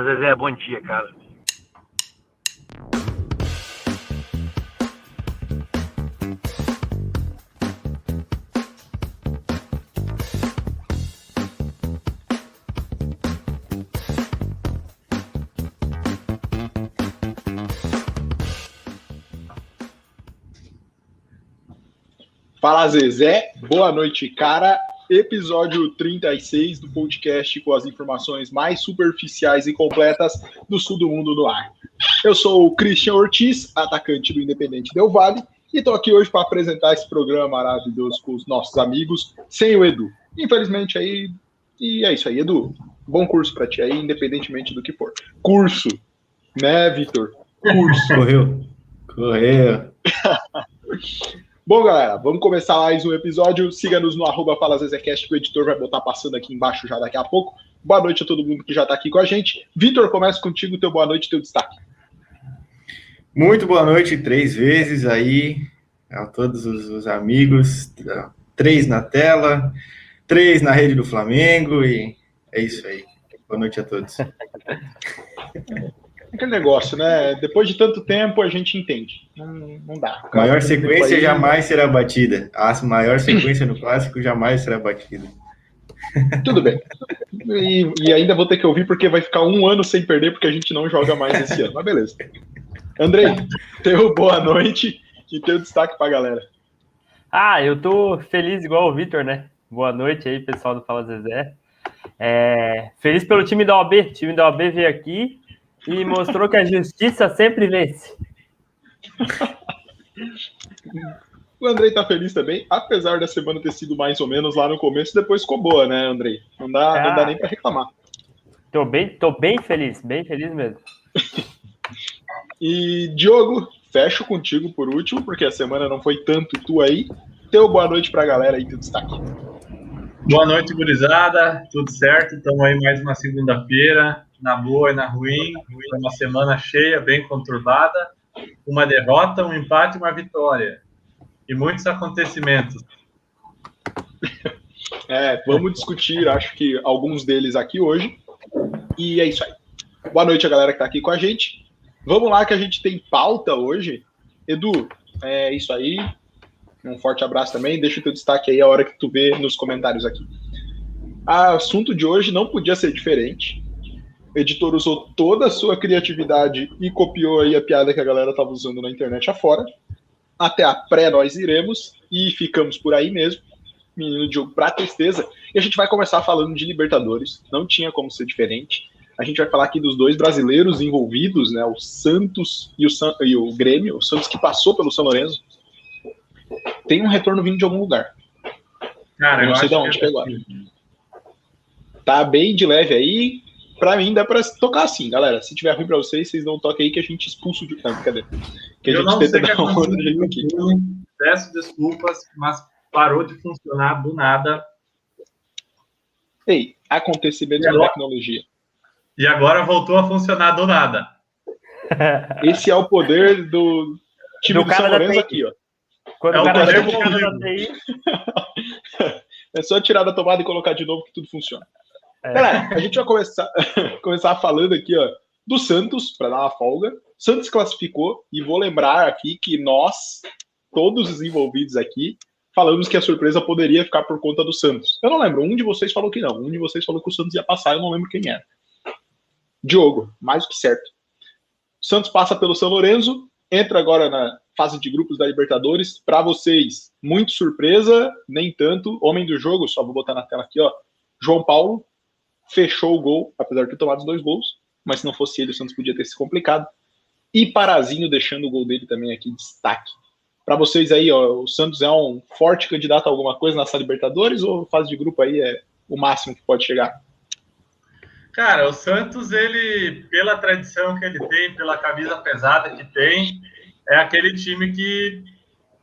Zezé, bom dia, cara. Fala Zezé, boa noite, cara. Episódio 36 do podcast com as informações mais superficiais e completas do sul do mundo no ar. Eu sou o Christian Ortiz, atacante do Independente Del Vale, e estou aqui hoje para apresentar esse programa maravilhoso com os nossos amigos, sem o Edu. Infelizmente aí, e é isso aí, Edu. Bom curso para ti aí, independentemente do que for. Curso, né, Vitor? Curso. Correu. Correu. Bom, galera, vamos começar mais um episódio. Siga-nos no arroba que o editor vai botar passando aqui embaixo já daqui a pouco. Boa noite a todo mundo que já está aqui com a gente. Vitor, começa contigo, teu boa noite, teu destaque. Muito boa noite, três vezes aí, a todos os, os amigos. Três na tela, três na rede do Flamengo, e é isso aí. Boa noite a todos. Aquele negócio, né? Depois de tanto tempo, a gente entende. Não, não dá. A maior sequência aí, jamais será batida. A maior sequência no clássico jamais será batida. Tudo bem. E, e, ainda vou ter que ouvir porque vai ficar um ano sem perder, porque a gente não joga mais esse ano. Mas beleza. Andrei, teu boa noite e teu destaque pra galera. Ah, eu tô feliz igual o Vitor, né? Boa noite aí, pessoal do Fala Zezé. É, feliz pelo time da OB. O time da OB veio aqui, e mostrou que a justiça sempre vence. O Andrei tá feliz também, apesar da semana ter sido mais ou menos lá no começo, depois ficou boa, né, Andrei? Não dá, ah, não dá nem para reclamar. Tô bem, tô bem feliz, bem feliz mesmo. e Diogo, fecho contigo por último, porque a semana não foi tanto tu aí. Teu boa noite pra galera aí, teu destaque. Boa noite, gurizada. Tudo certo? Estamos aí mais uma segunda-feira na boa e na ruim. Uma semana cheia, bem conturbada. Uma derrota, um empate uma vitória. E muitos acontecimentos. É, vamos discutir, acho que alguns deles aqui hoje. E é isso aí. Boa noite a galera que está aqui com a gente. Vamos lá que a gente tem pauta hoje. Edu, é isso aí. Um forte abraço também. Deixa o teu destaque aí a hora que tu vê nos comentários aqui. O assunto de hoje não podia ser diferente. O editor usou toda a sua criatividade e copiou aí a piada que a galera estava usando na internet afora. Até a pré nós iremos e ficamos por aí mesmo. Menino de jogo pra tristeza. E a gente vai começar falando de Libertadores. Não tinha como ser diferente. A gente vai falar aqui dos dois brasileiros envolvidos, né? O Santos e o, San... e o Grêmio. O Santos que passou pelo São Lourenço. Tem um retorno vindo de algum lugar. Cara, eu não sei de onde pegou. É tá bem de leve aí pra mim dá pra tocar assim, galera. Se tiver ruim pra vocês, vocês não toquem aí que a gente expulsa de campo. Cadê? Que a eu gente tenta dar uma jeito aqui. Peço desculpas, mas parou de funcionar do nada. Ei, acontecimento da tecnologia. E agora voltou a funcionar do nada. Esse é o poder do time do, do São Lourenço aqui, ó. Quando é o cara poder do cara da TI. é só tirar da tomada e colocar de novo que tudo funciona. É. Galera, a gente vai começar, começar falando aqui, ó, do Santos, para dar uma folga. Santos classificou, e vou lembrar aqui que nós, todos os envolvidos aqui, falamos que a surpresa poderia ficar por conta do Santos. Eu não lembro, um de vocês falou que não, um de vocês falou que o Santos ia passar, eu não lembro quem era. Diogo, mais do que certo. Santos passa pelo São Lourenço, entra agora na fase de grupos da Libertadores. Para vocês, muito surpresa, nem tanto. Homem do jogo, só vou botar na tela aqui, ó. João Paulo, fechou o gol, apesar de ter tomado os dois gols, mas se não fosse ele, o Santos podia ter se complicado. E Parazinho deixando o gol dele também aqui destaque. Para vocês aí, ó, o Santos é um forte candidato a alguma coisa nessa Libertadores ou fase de grupo aí é o máximo que pode chegar? Cara, o Santos, ele, pela tradição que ele tem, pela camisa pesada que tem, é aquele time que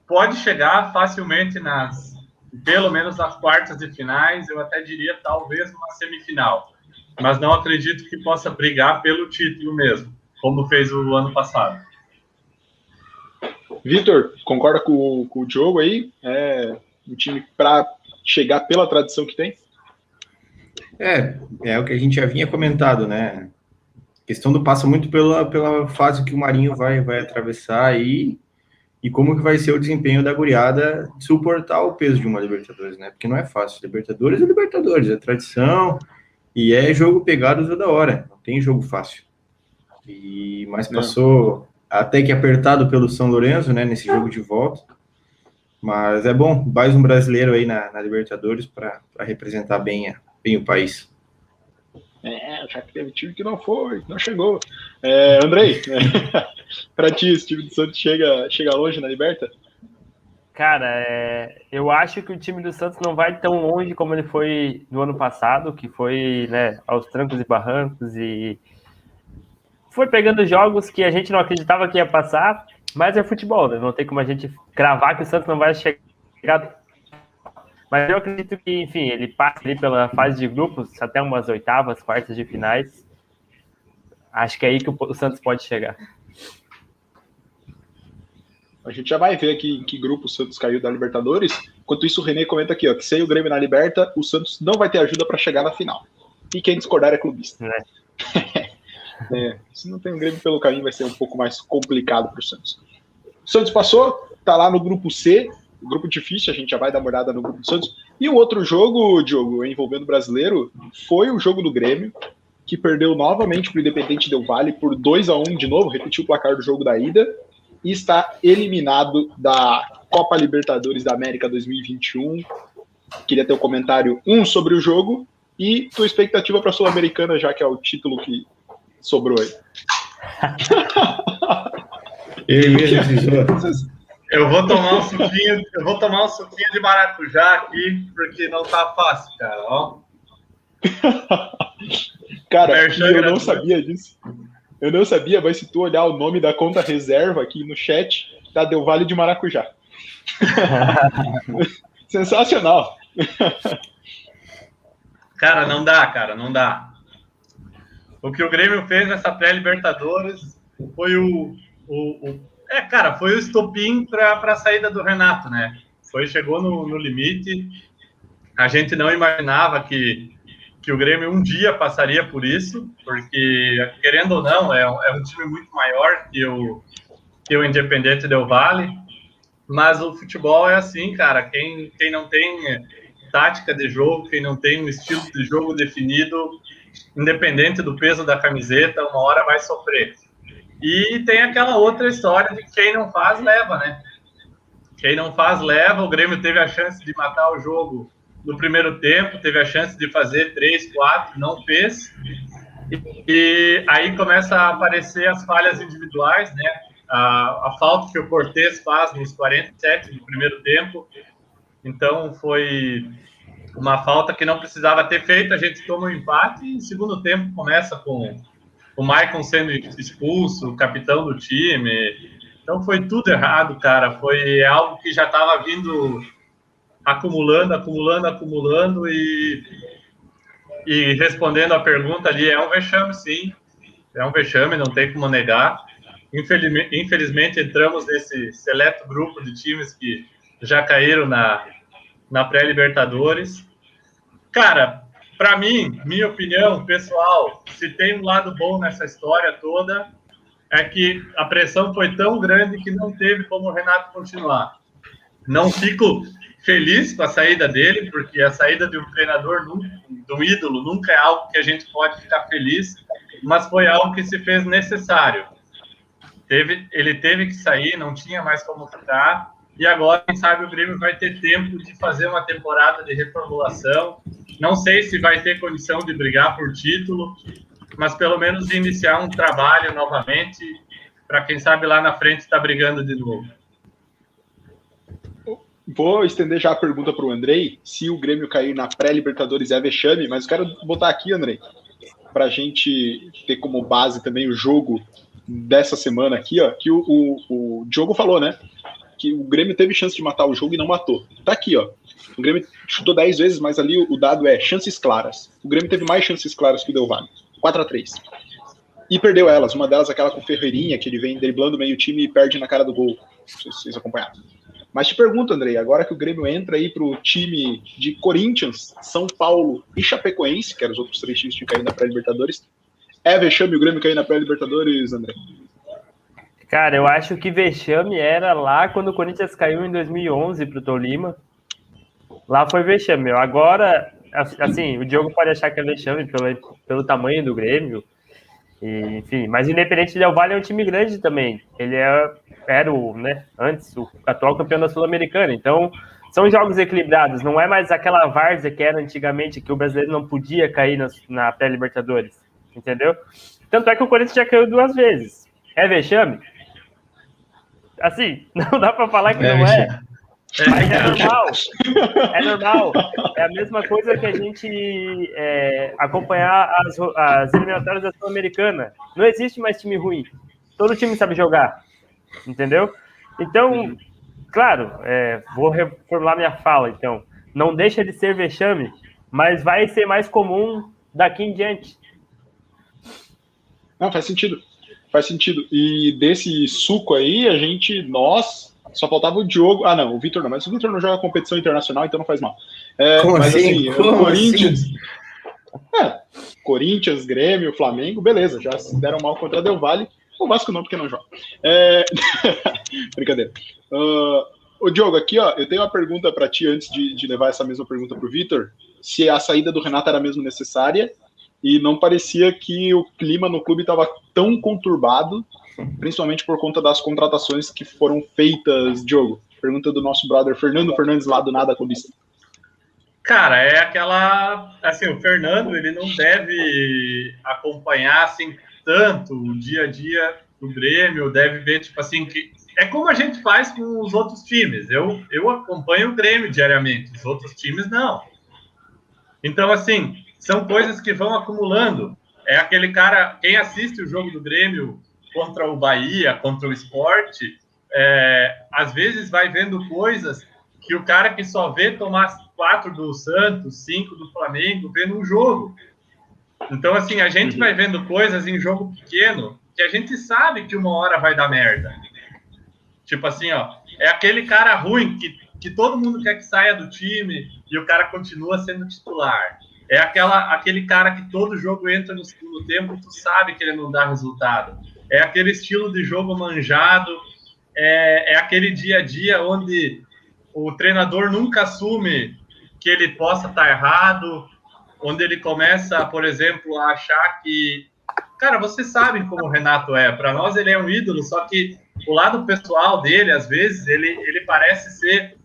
pode chegar facilmente nas pelo menos nas quartas de finais, eu até diria talvez uma semifinal. Mas não acredito que possa brigar pelo título mesmo, como fez o ano passado. Vitor, concorda com, com o Diogo aí? É um time para chegar pela tradição que tem? É, é o que a gente já vinha comentado, né? A questão do passa muito pela, pela fase que o Marinho vai, vai atravessar aí e como que vai ser o desempenho da guriada de suportar o peso de uma Libertadores, né? Porque não é fácil. Libertadores é Libertadores, é tradição e é jogo pegado toda hora. Não tem jogo fácil. E mas passou até que apertado pelo São Lourenço, né? Nesse jogo de volta. Mas é bom, mais um brasileiro aí na, na Libertadores para representar bem, bem o país. É, já que teve time que não foi, não chegou. É, Andrei, para ti, esse time do Santos chega, chega longe na Liberta? Cara, é, eu acho que o time do Santos não vai tão longe como ele foi no ano passado, que foi né, aos trancos e barrancos e foi pegando jogos que a gente não acreditava que ia passar, mas é futebol, né? Não tem como a gente cravar que o Santos não vai chegar mas eu acredito que, enfim, ele passa ali pela fase de grupos até umas oitavas, quartas de finais. Acho que é aí que o Santos pode chegar. A gente já vai ver aqui em que grupo o Santos caiu da Libertadores. Enquanto isso, o René comenta aqui, ó, que sem o Grêmio na Liberta, o Santos não vai ter ajuda para chegar na final. E quem discordar é clubista. É. é, se não tem o Grêmio pelo caminho, vai ser um pouco mais complicado para o Santos. O Santos passou, tá lá no grupo C, grupo difícil, a gente já vai dar uma olhada no grupo do Santos. E o outro jogo, Diogo, envolvendo o brasileiro, foi o jogo do Grêmio, que perdeu novamente para o Independente Del Vale por 2 a 1 de novo, repetiu o placar do jogo da ida, e está eliminado da Copa Libertadores da América 2021. Queria ter um comentário, um, sobre o jogo, e tua expectativa para a Sul-Americana, já que é o título que sobrou aí. Ele mesmo eu vou tomar um suquinho, eu vou tomar um suquinho de maracujá aqui, porque não tá fácil, cara, ó. cara, eu não sabia disso. Eu não sabia, mas se tu olhar o nome da conta reserva aqui no chat, tá Deu Vale de Maracujá. Sensacional. Cara, não dá, cara, não dá. O que o Grêmio fez nessa pré-Libertadores foi o, o, o é, cara, foi o estopim para a saída do Renato, né? Foi, chegou no, no limite. A gente não imaginava que, que o Grêmio um dia passaria por isso, porque, querendo ou não, é, é um time muito maior que o, que o Independente Del Vale. Mas o futebol é assim, cara. Quem, quem não tem tática de jogo, quem não tem um estilo de jogo definido, independente do peso da camiseta, uma hora vai sofrer. E tem aquela outra história de quem não faz, leva, né? Quem não faz, leva. O Grêmio teve a chance de matar o jogo no primeiro tempo, teve a chance de fazer três, quatro, não fez. E, e aí começa a aparecer as falhas individuais, né? A, a falta que o Cortez faz nos 47 do primeiro tempo. Então foi uma falta que não precisava ter feito. A gente toma um empate e segundo tempo começa com o Maicon sendo expulso, o capitão do time. Então foi tudo errado, cara. Foi algo que já estava vindo acumulando, acumulando, acumulando e, e respondendo a pergunta ali, é um vexame, sim. É um vexame, não tem como negar. Infelizmente, infelizmente entramos nesse seleto grupo de times que já caíram na, na pré-Libertadores. Cara, para mim, minha opinião pessoal, se tem um lado bom nessa história toda, é que a pressão foi tão grande que não teve como o Renato continuar. Não fico feliz com a saída dele, porque a saída de um treinador, de um ídolo, nunca é algo que a gente pode ficar feliz, mas foi algo que se fez necessário. Teve, ele teve que sair, não tinha mais como ficar, e agora, quem sabe, o Grêmio vai ter tempo de fazer uma temporada de reformulação. Não sei se vai ter condição de brigar por título, mas pelo menos iniciar um trabalho novamente, para quem sabe lá na frente estar tá brigando de novo. Vou estender já a pergunta para o Andrei, se o Grêmio cair na pré-Libertadores é vexame, mas eu quero botar aqui, Andrei, para a gente ter como base também o jogo dessa semana aqui, ó, que o, o, o Diogo falou, né? que o Grêmio teve chance de matar o jogo e não matou. Tá aqui, ó. O Grêmio chutou 10 vezes, mas ali o dado é chances claras. O Grêmio teve mais chances claras que o Del Valle. 4 a 3 E perdeu elas. Uma delas, aquela com Ferreirinha, que ele vem driblando meio time e perde na cara do gol. Se vocês acompanharam. Mas te pergunto, Andrei, agora que o Grêmio entra aí pro time de Corinthians, São Paulo e Chapecoense, que eram os outros três times que caíram na pré-Libertadores, É vexame o Grêmio cair na pré-Libertadores, André? Cara, eu acho que vexame era lá quando o Corinthians caiu em 2011 pro Tolima. Lá foi vexame. Agora, assim, o Diogo pode achar que é vexame pelo, pelo tamanho do Grêmio. E, enfim, mas independente de Del Valle é um time grande também. Ele é, era o, né, antes, o atual campeão da Sul-Americana. Então, são jogos equilibrados. Não é mais aquela várzea que era antigamente, que o brasileiro não podia cair na, na pré-Libertadores. Entendeu? Tanto é que o Corinthians já caiu duas vezes. É vexame? Assim, não dá para falar que é não é. Mas é normal. É normal. É a mesma coisa que a gente é, acompanhar as, as eliminatórias da Sul-Americana. Não existe mais time ruim. Todo time sabe jogar. Entendeu? Então, claro, é, vou reformular minha fala, então. Não deixa de ser vexame, mas vai ser mais comum daqui em diante. Não, faz sentido. Faz sentido. E desse suco aí, a gente, nós, só faltava o Diogo. Ah, não, o Vitor não, mas o Vitor não joga competição internacional, então não faz mal. É, Como mas assim? assim Como Corinthians. Assim? É, Corinthians, Grêmio, Flamengo, beleza, já se deram mal contra a Del Valle. O Vasco não, porque não joga. É... Brincadeira. Uh, ô, Diogo, aqui, ó, eu tenho uma pergunta para ti antes de, de, levar essa mesma pergunta para o Vitor. Se a saída do Renato era mesmo necessária e não parecia que o clima no clube estava tão conturbado principalmente por conta das contratações que foram feitas, Diogo. Pergunta do nosso brother Fernando Fernandes lá do Nada Clubista. Cara, é aquela. Assim, o Fernando, ele não deve acompanhar assim tanto o dia a dia do Grêmio, deve ver, tipo assim, que. É como a gente faz com os outros times. Eu, eu acompanho o Grêmio diariamente, os outros times não. Então, assim, são coisas que vão acumulando. É aquele cara, quem assiste o jogo do Grêmio contra o Bahia, contra o esporte, é, às vezes vai vendo coisas que o cara que só vê tomar quatro do Santos, cinco do Flamengo, vê num jogo. Então, assim, a gente uhum. vai vendo coisas em jogo pequeno que a gente sabe que uma hora vai dar merda. Tipo assim, ó, é aquele cara ruim que, que todo mundo quer que saia do time e o cara continua sendo titular. É aquela, aquele cara que todo jogo entra no segundo tempo e tu sabe que ele não dá resultado é aquele estilo de jogo manjado, é, é aquele dia a dia onde o treinador nunca assume que ele possa estar errado, onde ele começa, por exemplo, a achar que. Cara, vocês sabem como o Renato é. Para nós, ele é um ídolo, só que o lado pessoal dele, às vezes, ele, ele parece ser.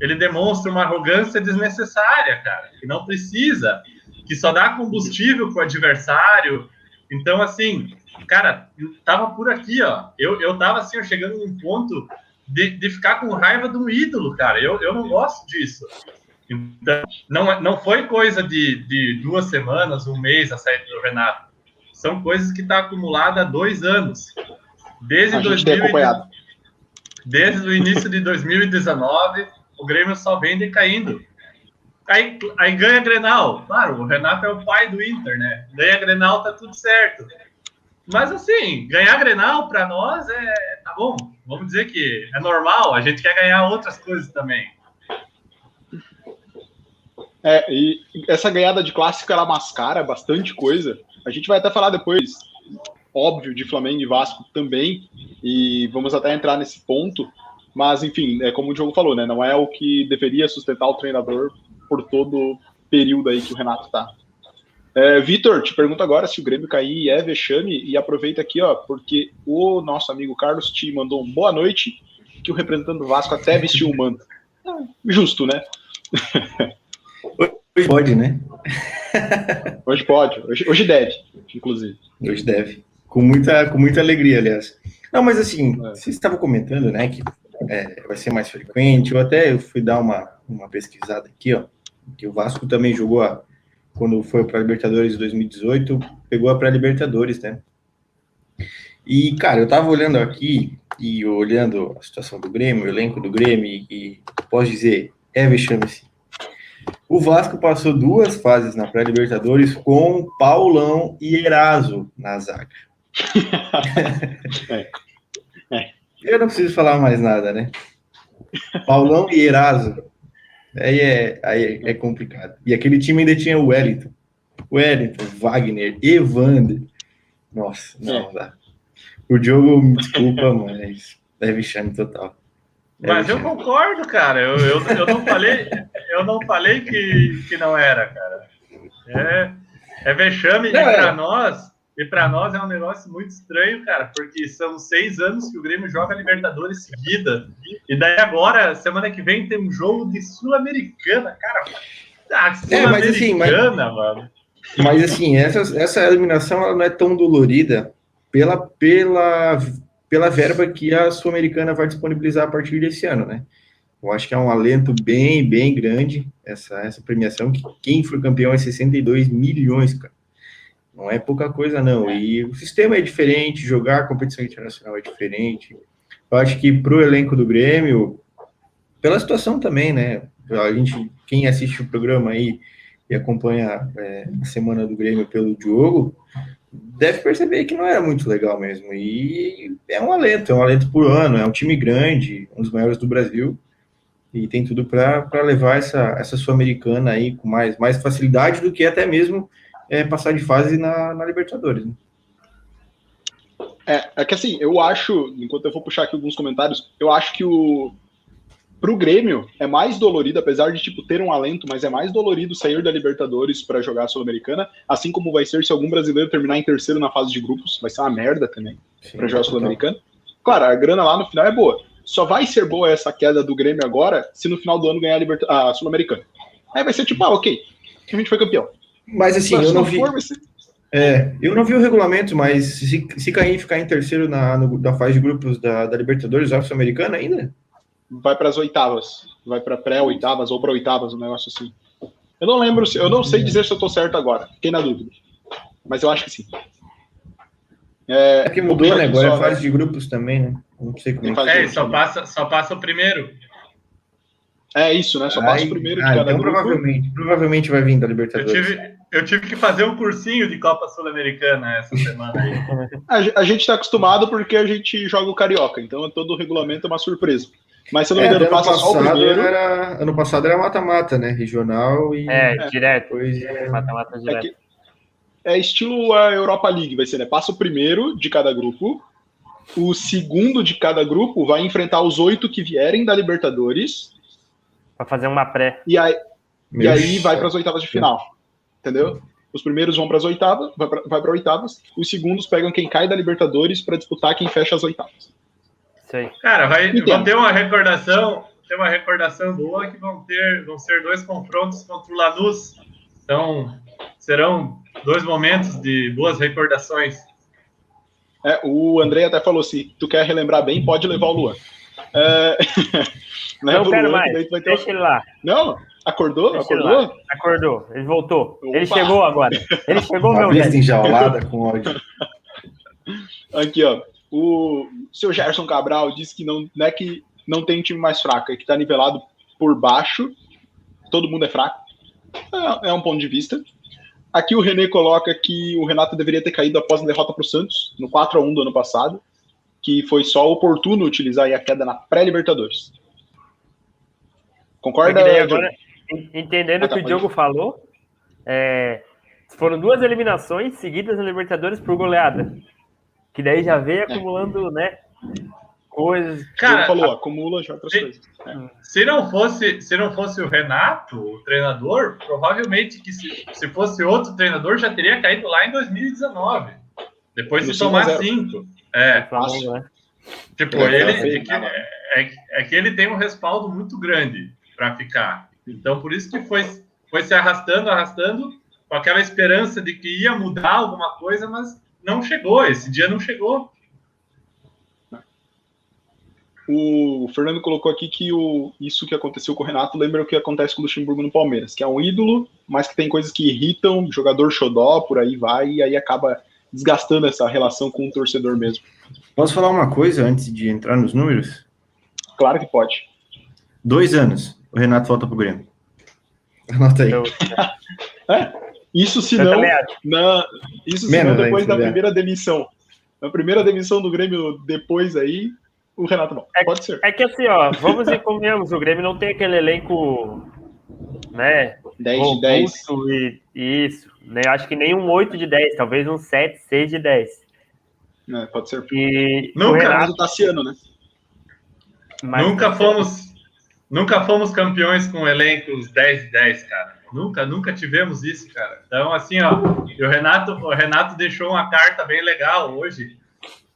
Ele demonstra uma arrogância desnecessária, cara, que não precisa, que só dá combustível para o adversário. Então, assim, cara, eu tava por aqui, ó. Eu, eu tava assim, chegando num ponto de, de ficar com raiva de um ídolo, cara. Eu, eu não gosto disso. Então, não, não foi coisa de, de duas semanas, um mês a saída do Renato. São coisas que tá acumulada há dois anos. Desde, a 2000, desde o início de 2019, o Grêmio só vem decaindo. Aí, aí ganha Grenal. Claro, o Renato é o pai do Inter, né? Ganha Grenal, tá tudo certo. Mas assim, ganhar Grenal para nós é tá bom. Vamos dizer que é normal. A gente quer ganhar outras coisas também. É, e essa ganhada de clássico ela mascara bastante coisa. A gente vai até falar depois, óbvio, de Flamengo e Vasco também, e vamos até entrar nesse ponto. Mas, enfim, é como o Diogo falou, né? Não é o que deveria sustentar o treinador por todo o período aí que o Renato está é, Vitor, te pergunto agora se o Grêmio cair é vexame e aproveita aqui, ó, porque o nosso amigo Carlos te mandou um boa noite, que o representante do Vasco até vestiu o manto. Justo, né? Hoje pode, né? Hoje pode, hoje, hoje deve, inclusive. Hoje deve. Com muita, com muita alegria, aliás. Não, mas assim, é. vocês estavam comentando, né, que é, vai ser mais frequente. Eu até fui dar uma, uma pesquisada aqui, ó, que o Vasco também jogou a quando foi para a Libertadores 2018, pegou a pré-Libertadores, né? E, cara, eu tava olhando aqui e olhando a situação do Grêmio, o elenco do Grêmio, e posso dizer, é vexame sim. O Vasco passou duas fases na pré-Libertadores com Paulão e Eraso na zaga. é. É. Eu não preciso falar mais nada, né? Paulão e Eraso Aí é, aí é complicado. E aquele time ainda tinha o Wellington. Wellington, Wagner, Evander. Nossa, não é. dá. O Diogo, me desculpa, mas é vexame total. É mas eu concordo, cara. Eu, eu, eu não falei, eu não falei que, que não era, cara. É, é vexame não, para é. nós, e para nós é um negócio muito estranho, cara, porque são seis anos que o Grêmio joga Libertadores seguida. E daí agora, semana que vem, tem um jogo de Sul-Americana, cara. Ah, Sul-Americana, é, assim, mas, mano. Mas assim, essa, essa eliminação ela não é tão dolorida pela, pela, pela verba que a Sul-Americana vai disponibilizar a partir desse ano, né? Eu acho que é um alento bem, bem grande essa, essa premiação, que quem for campeão é 62 milhões, cara. Não é pouca coisa, não. E o sistema é diferente, jogar competição internacional é diferente. Eu acho que para o elenco do Grêmio, pela situação também, né? A gente, quem assiste o programa aí e acompanha é, a semana do Grêmio pelo Diogo, deve perceber que não era muito legal mesmo. E é um alento, é um alento por ano, é um time grande, um dos maiores do Brasil, e tem tudo para levar essa, essa Sul-Americana aí com mais, mais facilidade do que até mesmo é, passar de fase na, na Libertadores. Né? É, é que assim, eu acho, enquanto eu vou puxar aqui alguns comentários, eu acho que o, Pro Grêmio é mais dolorido, apesar de tipo ter um alento, mas é mais dolorido sair da Libertadores para jogar a Sul-Americana, assim como vai ser se algum brasileiro terminar em terceiro na fase de grupos, vai ser uma merda também para jogar a Sul-Americana. Claro, a grana lá no final é boa. Só vai ser boa essa queda do Grêmio agora se no final do ano ganhar a, Liberta a Sul-Americana. Aí vai ser tipo, ah, ok, a gente foi campeão. Mas assim, mas, eu não, não vi. For. É, eu não vi o regulamento, mas se, se cair e ficar em terceiro na, no, na fase de grupos da, da Libertadores, vai Sul-Americana ainda? vai para as oitavas, vai para pré-oitavas ou para oitavas, um negócio assim. Eu não lembro, se, eu não sei dizer se eu estou certo agora, fiquei na dúvida, mas eu acho que sim. É, é que mudou, né? Agora é fase né? de grupos também, né? Não sei como é. É, só passa, só passa o primeiro. É isso, né? Só passa o primeiro de ah, cada então grupo. Provavelmente, provavelmente vai vir da Libertadores. Eu tive, eu tive que fazer um cursinho de Copa Sul-Americana essa semana aí. a, a gente está acostumado porque a gente joga o Carioca, então todo o regulamento é uma surpresa. Mas se eu não me é, engano, passa só o primeiro. Era, ano passado era mata-mata, né? Regional e. É, é. direto. Mata-mata é direto. É, é, estilo a Europa League, vai ser, né? Passa o primeiro de cada grupo. O segundo de cada grupo vai enfrentar os oito que vierem da Libertadores. Para fazer uma pré. E aí, e aí vai para as oitavas de final. Entendeu? Os primeiros vão para as oitavas, vai para oitavas. Os segundos pegam quem cai da Libertadores para disputar quem fecha as oitavas. Cara, vai, vão ter uma recordação, ter uma recordação boa que vão ter, vão ser dois confrontos contra o Lanús. Então, serão dois momentos de boas recordações. É, o André até falou: se tu quer relembrar bem, pode levar o Luan. É... Não, não quero mais. Ter... Deixa ele lá. Não? Acordou? Deixa acordou? Ele acordou. Ele voltou. Opa. Ele chegou agora. Ele chegou, meu velho. enjaulada com ódio. Aqui, ó. O seu Gerson Cabral disse que não, não é que não tem um time mais fraco, é que está nivelado por baixo. Todo mundo é fraco. É, é, um ponto de vista. Aqui o René coloca que o Renato deveria ter caído após a derrota para o Santos, no 4 a 1 do ano passado, que foi só oportuno utilizar a queda na pré-Libertadores. Concorda? Agora, entendendo ah, tá, o que o Diogo ir. falou, é, foram duas eliminações seguidas na Libertadores por goleada. Que daí já veio é. acumulando, né? Coisas. Cara, falou, acumula já outras se, coisas. É. Se não fosse, se não fosse o Renato, o treinador, provavelmente que se, se fosse outro treinador já teria caído lá em 2019. Depois de tomar cinco. É. Fácil, né? Tipo, é, ele é que, é, é, que ele tem um respaldo muito grande para ficar. Então, por isso que foi, foi se arrastando, arrastando, com aquela esperança de que ia mudar alguma coisa, mas não chegou, esse dia não chegou. O Fernando colocou aqui que o, isso que aconteceu com o Renato lembra o que acontece com o Luxemburgo no Palmeiras, que é um ídolo, mas que tem coisas que irritam, jogador xodó, por aí vai, e aí acaba desgastando essa relação com o torcedor mesmo. Posso falar uma coisa antes de entrar nos números? Claro que pode. Dois anos, o Renato volta pro Grêmio. Anota aí. é? Isso se não, na, isso se não depois da primeira demissão. Na primeira demissão do Grêmio depois aí, o Renato não. É, Pode ser. É que assim, ó, vamos e convenhamos, o Grêmio não tem aquele elenco, né? 10 de 10. E, isso. Né? Acho que nem um 8 de 10, talvez um 7, 6 de 10. É, pode ser. E Nunca, o Renato Tassiano, né? Mas nunca fomos nunca fomos campeões com elencos 10 de 10, cara. Nunca, nunca tivemos isso, cara. Então, assim, ó, o Renato, o Renato deixou uma carta bem legal hoje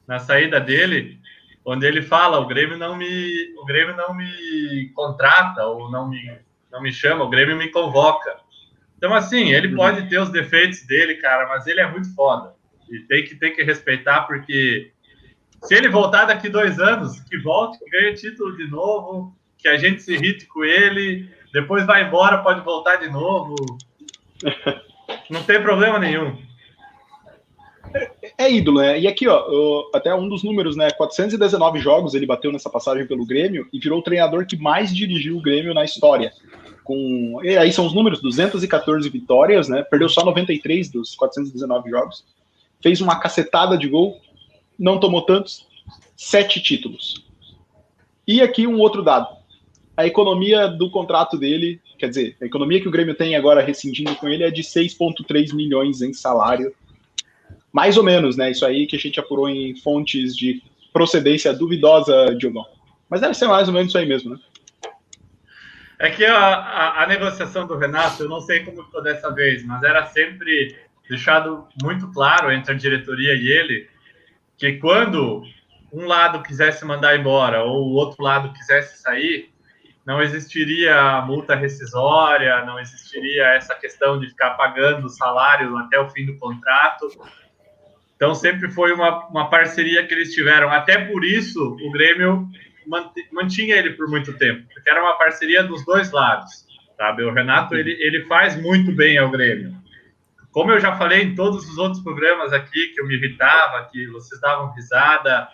na saída dele, onde ele fala: o Grêmio não me, o Grêmio não me contrata ou não me, não me chama, o Grêmio me convoca. Então, assim, ele uhum. pode ter os defeitos dele, cara, mas ele é muito foda. E tem que, tem que respeitar, porque se ele voltar daqui dois anos, que volte, que ganhe título de novo, que a gente se irrite com ele, depois vai embora, pode voltar de novo. Não tem problema nenhum. É, é ídolo, né? E aqui, ó, até um dos números, né? 419 jogos ele bateu nessa passagem pelo Grêmio e virou o treinador que mais dirigiu o Grêmio na história. Com, e aí são os números: 214 vitórias, né? Perdeu só 93 dos 419 jogos. Fez uma cacetada de gol, não tomou tantos, sete títulos. E aqui um outro dado: a economia do contrato dele, quer dizer, a economia que o Grêmio tem agora rescindindo com ele é de 6,3 milhões em salário. Mais ou menos, né? Isso aí que a gente apurou em fontes de procedência duvidosa, Diogão. Mas deve ser mais ou menos isso aí mesmo, né? É que a, a, a negociação do Renato, eu não sei como ficou dessa vez, mas era sempre deixado muito claro entre a diretoria e ele que quando um lado quisesse mandar embora ou o outro lado quisesse sair, não existiria multa rescisória, não existiria essa questão de ficar pagando o salário até o fim do contrato. Então, sempre foi uma, uma parceria que eles tiveram. Até por isso, o Grêmio mantinha ele por muito tempo, porque era uma parceria dos dois lados. Sabe? O Renato ele, ele faz muito bem ao Grêmio. Como eu já falei em todos os outros programas aqui, que eu me irritava, que vocês davam risada.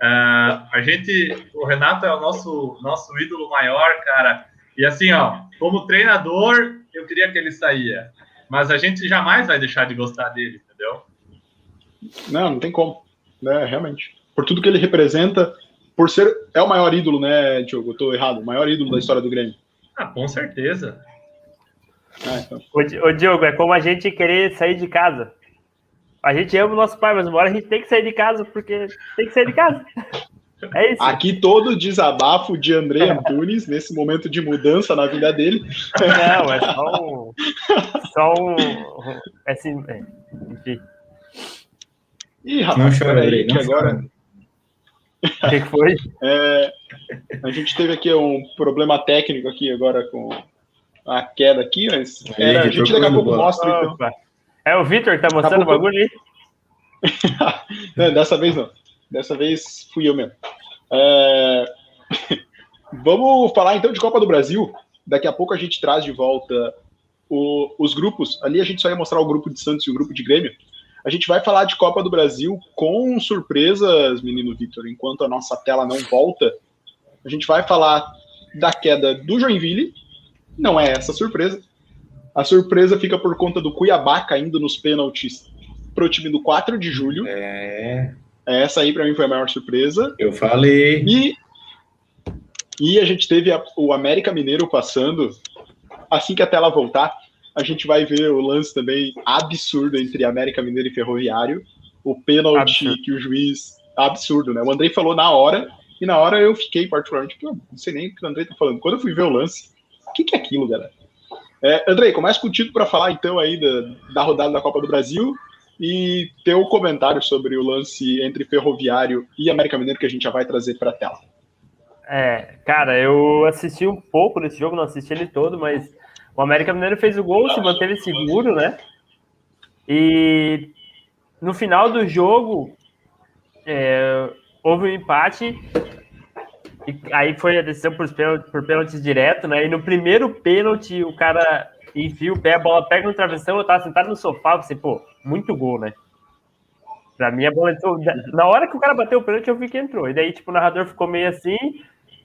Uh, a gente, o Renato é o nosso, nosso ídolo maior, cara. E assim, ó, como treinador, eu queria que ele saía. Mas a gente jamais vai deixar de gostar dele, entendeu? Não, não tem como. É, realmente. Por tudo que ele representa, por ser. É o maior ídolo, né, Diogo? Eu tô errado. O maior ídolo da história do Grêmio. Ah, com certeza. Ah, então. ô, Diogo, é como a gente querer sair de casa. A gente ama o nosso pai, mas uma hora a gente tem que sair de casa, porque tem que sair de casa. É isso. Aqui todo desabafo de André Antunes, nesse momento de mudança na vida dele. Não, é só um. Só um. É assim, é, enfim. Ih, rapaz, não chorei, que agora. O que, que foi? É, a gente teve aqui um problema técnico aqui agora com a queda aqui, mas era, a gente daqui a pouco mostra. Então. É o Vitor que tá mostrando o bagulho aí? não, dessa vez não. Dessa vez fui eu mesmo. É... Vamos falar então de Copa do Brasil. Daqui a pouco a gente traz de volta o, os grupos. Ali a gente só ia mostrar o grupo de Santos e o grupo de Grêmio. A gente vai falar de Copa do Brasil com surpresas, menino Vitor. Enquanto a nossa tela não volta, a gente vai falar da queda do Joinville, não é essa a surpresa. A surpresa fica por conta do Cuiabá caindo nos pênaltis pro time do 4 de julho. É. Essa aí para mim foi a maior surpresa. Eu falei. E, e a gente teve a, o América Mineiro passando. Assim que a tela voltar, a gente vai ver o lance também absurdo entre América Mineiro e Ferroviário. O pênalti absurdo. que o juiz. Absurdo, né? O Andrei falou na hora, e na hora eu fiquei particularmente, não sei nem o que o Andrei tá falando. Quando eu fui ver o lance, que, que é aquilo, galera? É, Andrei, começa contigo para falar então aí da, da rodada da Copa do Brasil e teu comentário sobre o lance entre Ferroviário e América Mineiro que a gente já vai trazer para a tela. É, cara, eu assisti um pouco desse jogo, não assisti ele todo, mas o América Mineiro fez o gol, se manteve seguro, né? E no final do jogo é, houve um empate e aí foi a decisão por pênaltis, por pênaltis direto, né? E no primeiro pênalti, o cara enfia o pé, a bola pega no travessão, eu tava sentado no sofá, você, pô, muito gol, né? Pra mim, a bola entrou. Na hora que o cara bateu o pênalti, eu vi que entrou. E daí, tipo, o narrador ficou meio assim,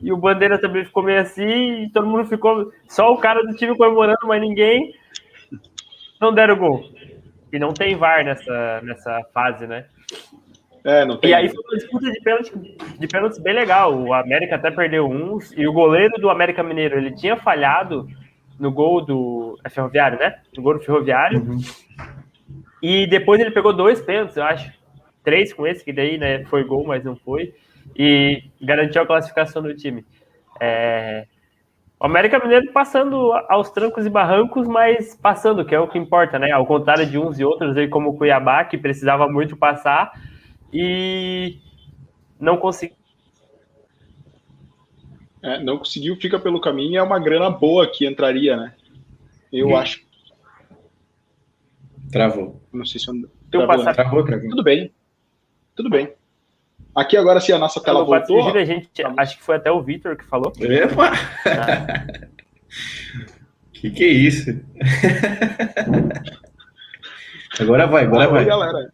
e o Bandeira também ficou meio assim, e todo mundo ficou. Só o cara do time comemorando, mas ninguém. Não deram gol. E não tem VAR nessa, nessa fase, né? É, não tem. E aí foi uma disputa de pênaltis, de bem legal. O América até perdeu uns, e o goleiro do América Mineiro, ele tinha falhado no gol do. É ferroviário, né? No gol do ferroviário. Uhum. E depois ele pegou dois pênaltis, eu acho. Três com esse, que daí né, foi gol, mas não foi. E garantiu a classificação do time. É... O América Mineiro passando aos trancos e barrancos, mas passando, que é o que importa, né? Ao contrário de uns e outros, aí como o Cuiabá, que precisava muito passar e não conseguiu. É, não conseguiu, fica pelo caminho, é uma grana boa que entraria, né? Eu hum. acho. Travou. Não sei se eu... Travou, né? travou, travou. Tudo bem. Tudo bem. Aqui agora se a nossa tela voltou. a gente, acho que foi até o Vitor que falou. Epa! Ah. que que é isso? agora vai, agora vai. galera.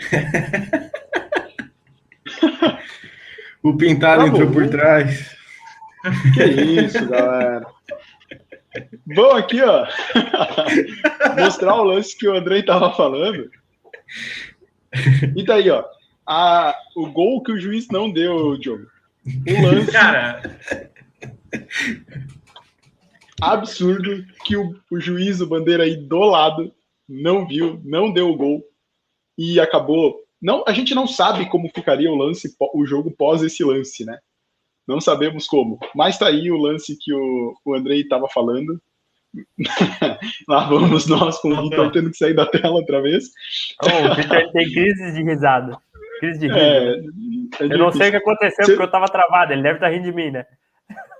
o pintado entrou por trás. Que isso, galera. Bom, aqui, ó. Mostrar o lance que o André tava falando. E tá aí, ó a, o gol que o juiz não deu, Diogo. O lance. Cara. Absurdo que o, o juiz, o bandeira aí do lado, não viu, não deu o gol e acabou. Não, a gente não sabe como ficaria o lance, o jogo pós esse lance, né? Não sabemos como. Mas tá aí o lance que o, o Andrei estava falando. Lá vamos nós com o Vitor tendo que sair da tela outra vez. Oh, o Vitor tem crise de risada. Crise de riso. É, é eu não sei o que aconteceu, Você... porque eu tava travado. Ele deve estar tá rindo de mim, né?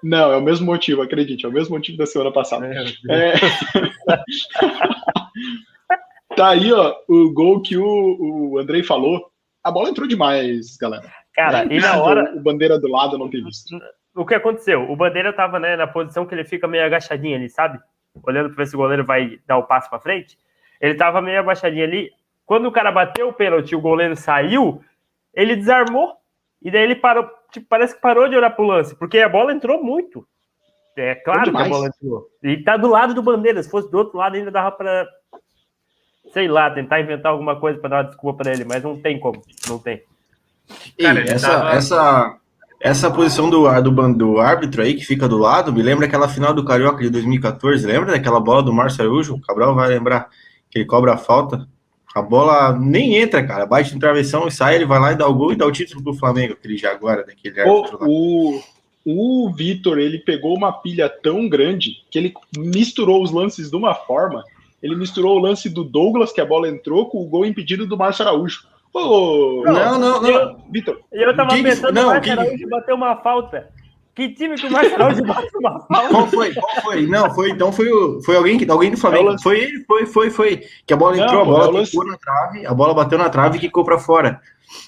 Não, é o mesmo motivo, acredite. É o mesmo motivo da semana passada. É... tá aí, ó, o gol que o, o Andrei falou. A bola entrou demais, galera. Cara, é e na hora. O bandeira do lado não tem visto. O que aconteceu? O bandeira tava né, na posição que ele fica meio agachadinho ali, sabe? Olhando para ver se o goleiro vai dar o passo para frente. Ele tava meio abaixadinho ali. Quando o cara bateu o pênalti, o goleiro saiu ele desarmou e daí ele parou, tipo, parece que parou de olhar pro lance, porque a bola entrou muito. É claro que a bola entrou. E tá do lado do Bandeira, se fosse do outro lado ainda dava para sei lá, tentar inventar alguma coisa para dar uma desculpa para ele, mas não tem como, não tem. Cara, essa, tava... essa, essa posição do, do, do árbitro aí que fica do lado me lembra aquela final do Carioca de 2014, lembra daquela bola do Márcio Araújo? O Cabral vai lembrar que ele cobra a falta. A bola nem entra, cara. Bate no travessão e sai, ele vai lá e dá o gol e dá o título pro Flamengo, aquele Jaguara daquele árbitro lá. O, o Vitor, ele pegou uma pilha tão grande que ele misturou os lances de uma forma. Ele misturou o lance do Douglas, que a bola entrou, com o gol impedido do Márcio Araújo. Ô, não, não, não. Vitor. Eu tava pensando que, não, Márcio Araújo bateu uma falta. Que time que o Marcelo de bate uma falta? Qual foi? Qual foi? Não, foi, então foi, foi alguém, alguém do Flamengo. Foi ele, foi, foi, foi. Que a bola não, entrou, a bola é ficou na trave, a bola bateu na trave e ficou para fora.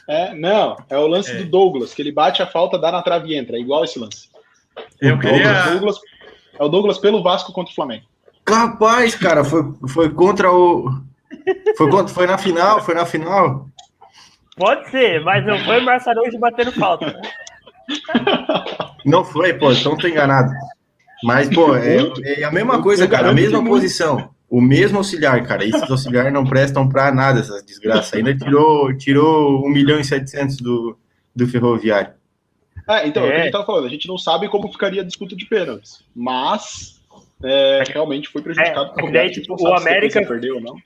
É, não, é o lance é. do Douglas, que ele bate a falta, dá na trave e entra. É igual esse lance. Eu o queria... Douglas, é o Douglas pelo Vasco contra o Flamengo. Capaz, cara, foi, foi contra o. Foi, contra, foi na final, foi na final. Pode ser, mas não foi o Marcelo hoje batendo falta. Né? Não foi, pô, então tô enganado. Mas, pô, é, é a mesma coisa, cara, a mesma posição. O mesmo auxiliar, cara. Esses auxiliares não prestam pra nada, essas desgraças. Ainda tirou, tirou 1 milhão e 700 do, do ferroviário. É, então, é. o que a gente tava falando, a gente não sabe como ficaria a disputa de pênaltis, mas é, realmente foi prejudicado. É, daí, tipo, o América perdeu, não.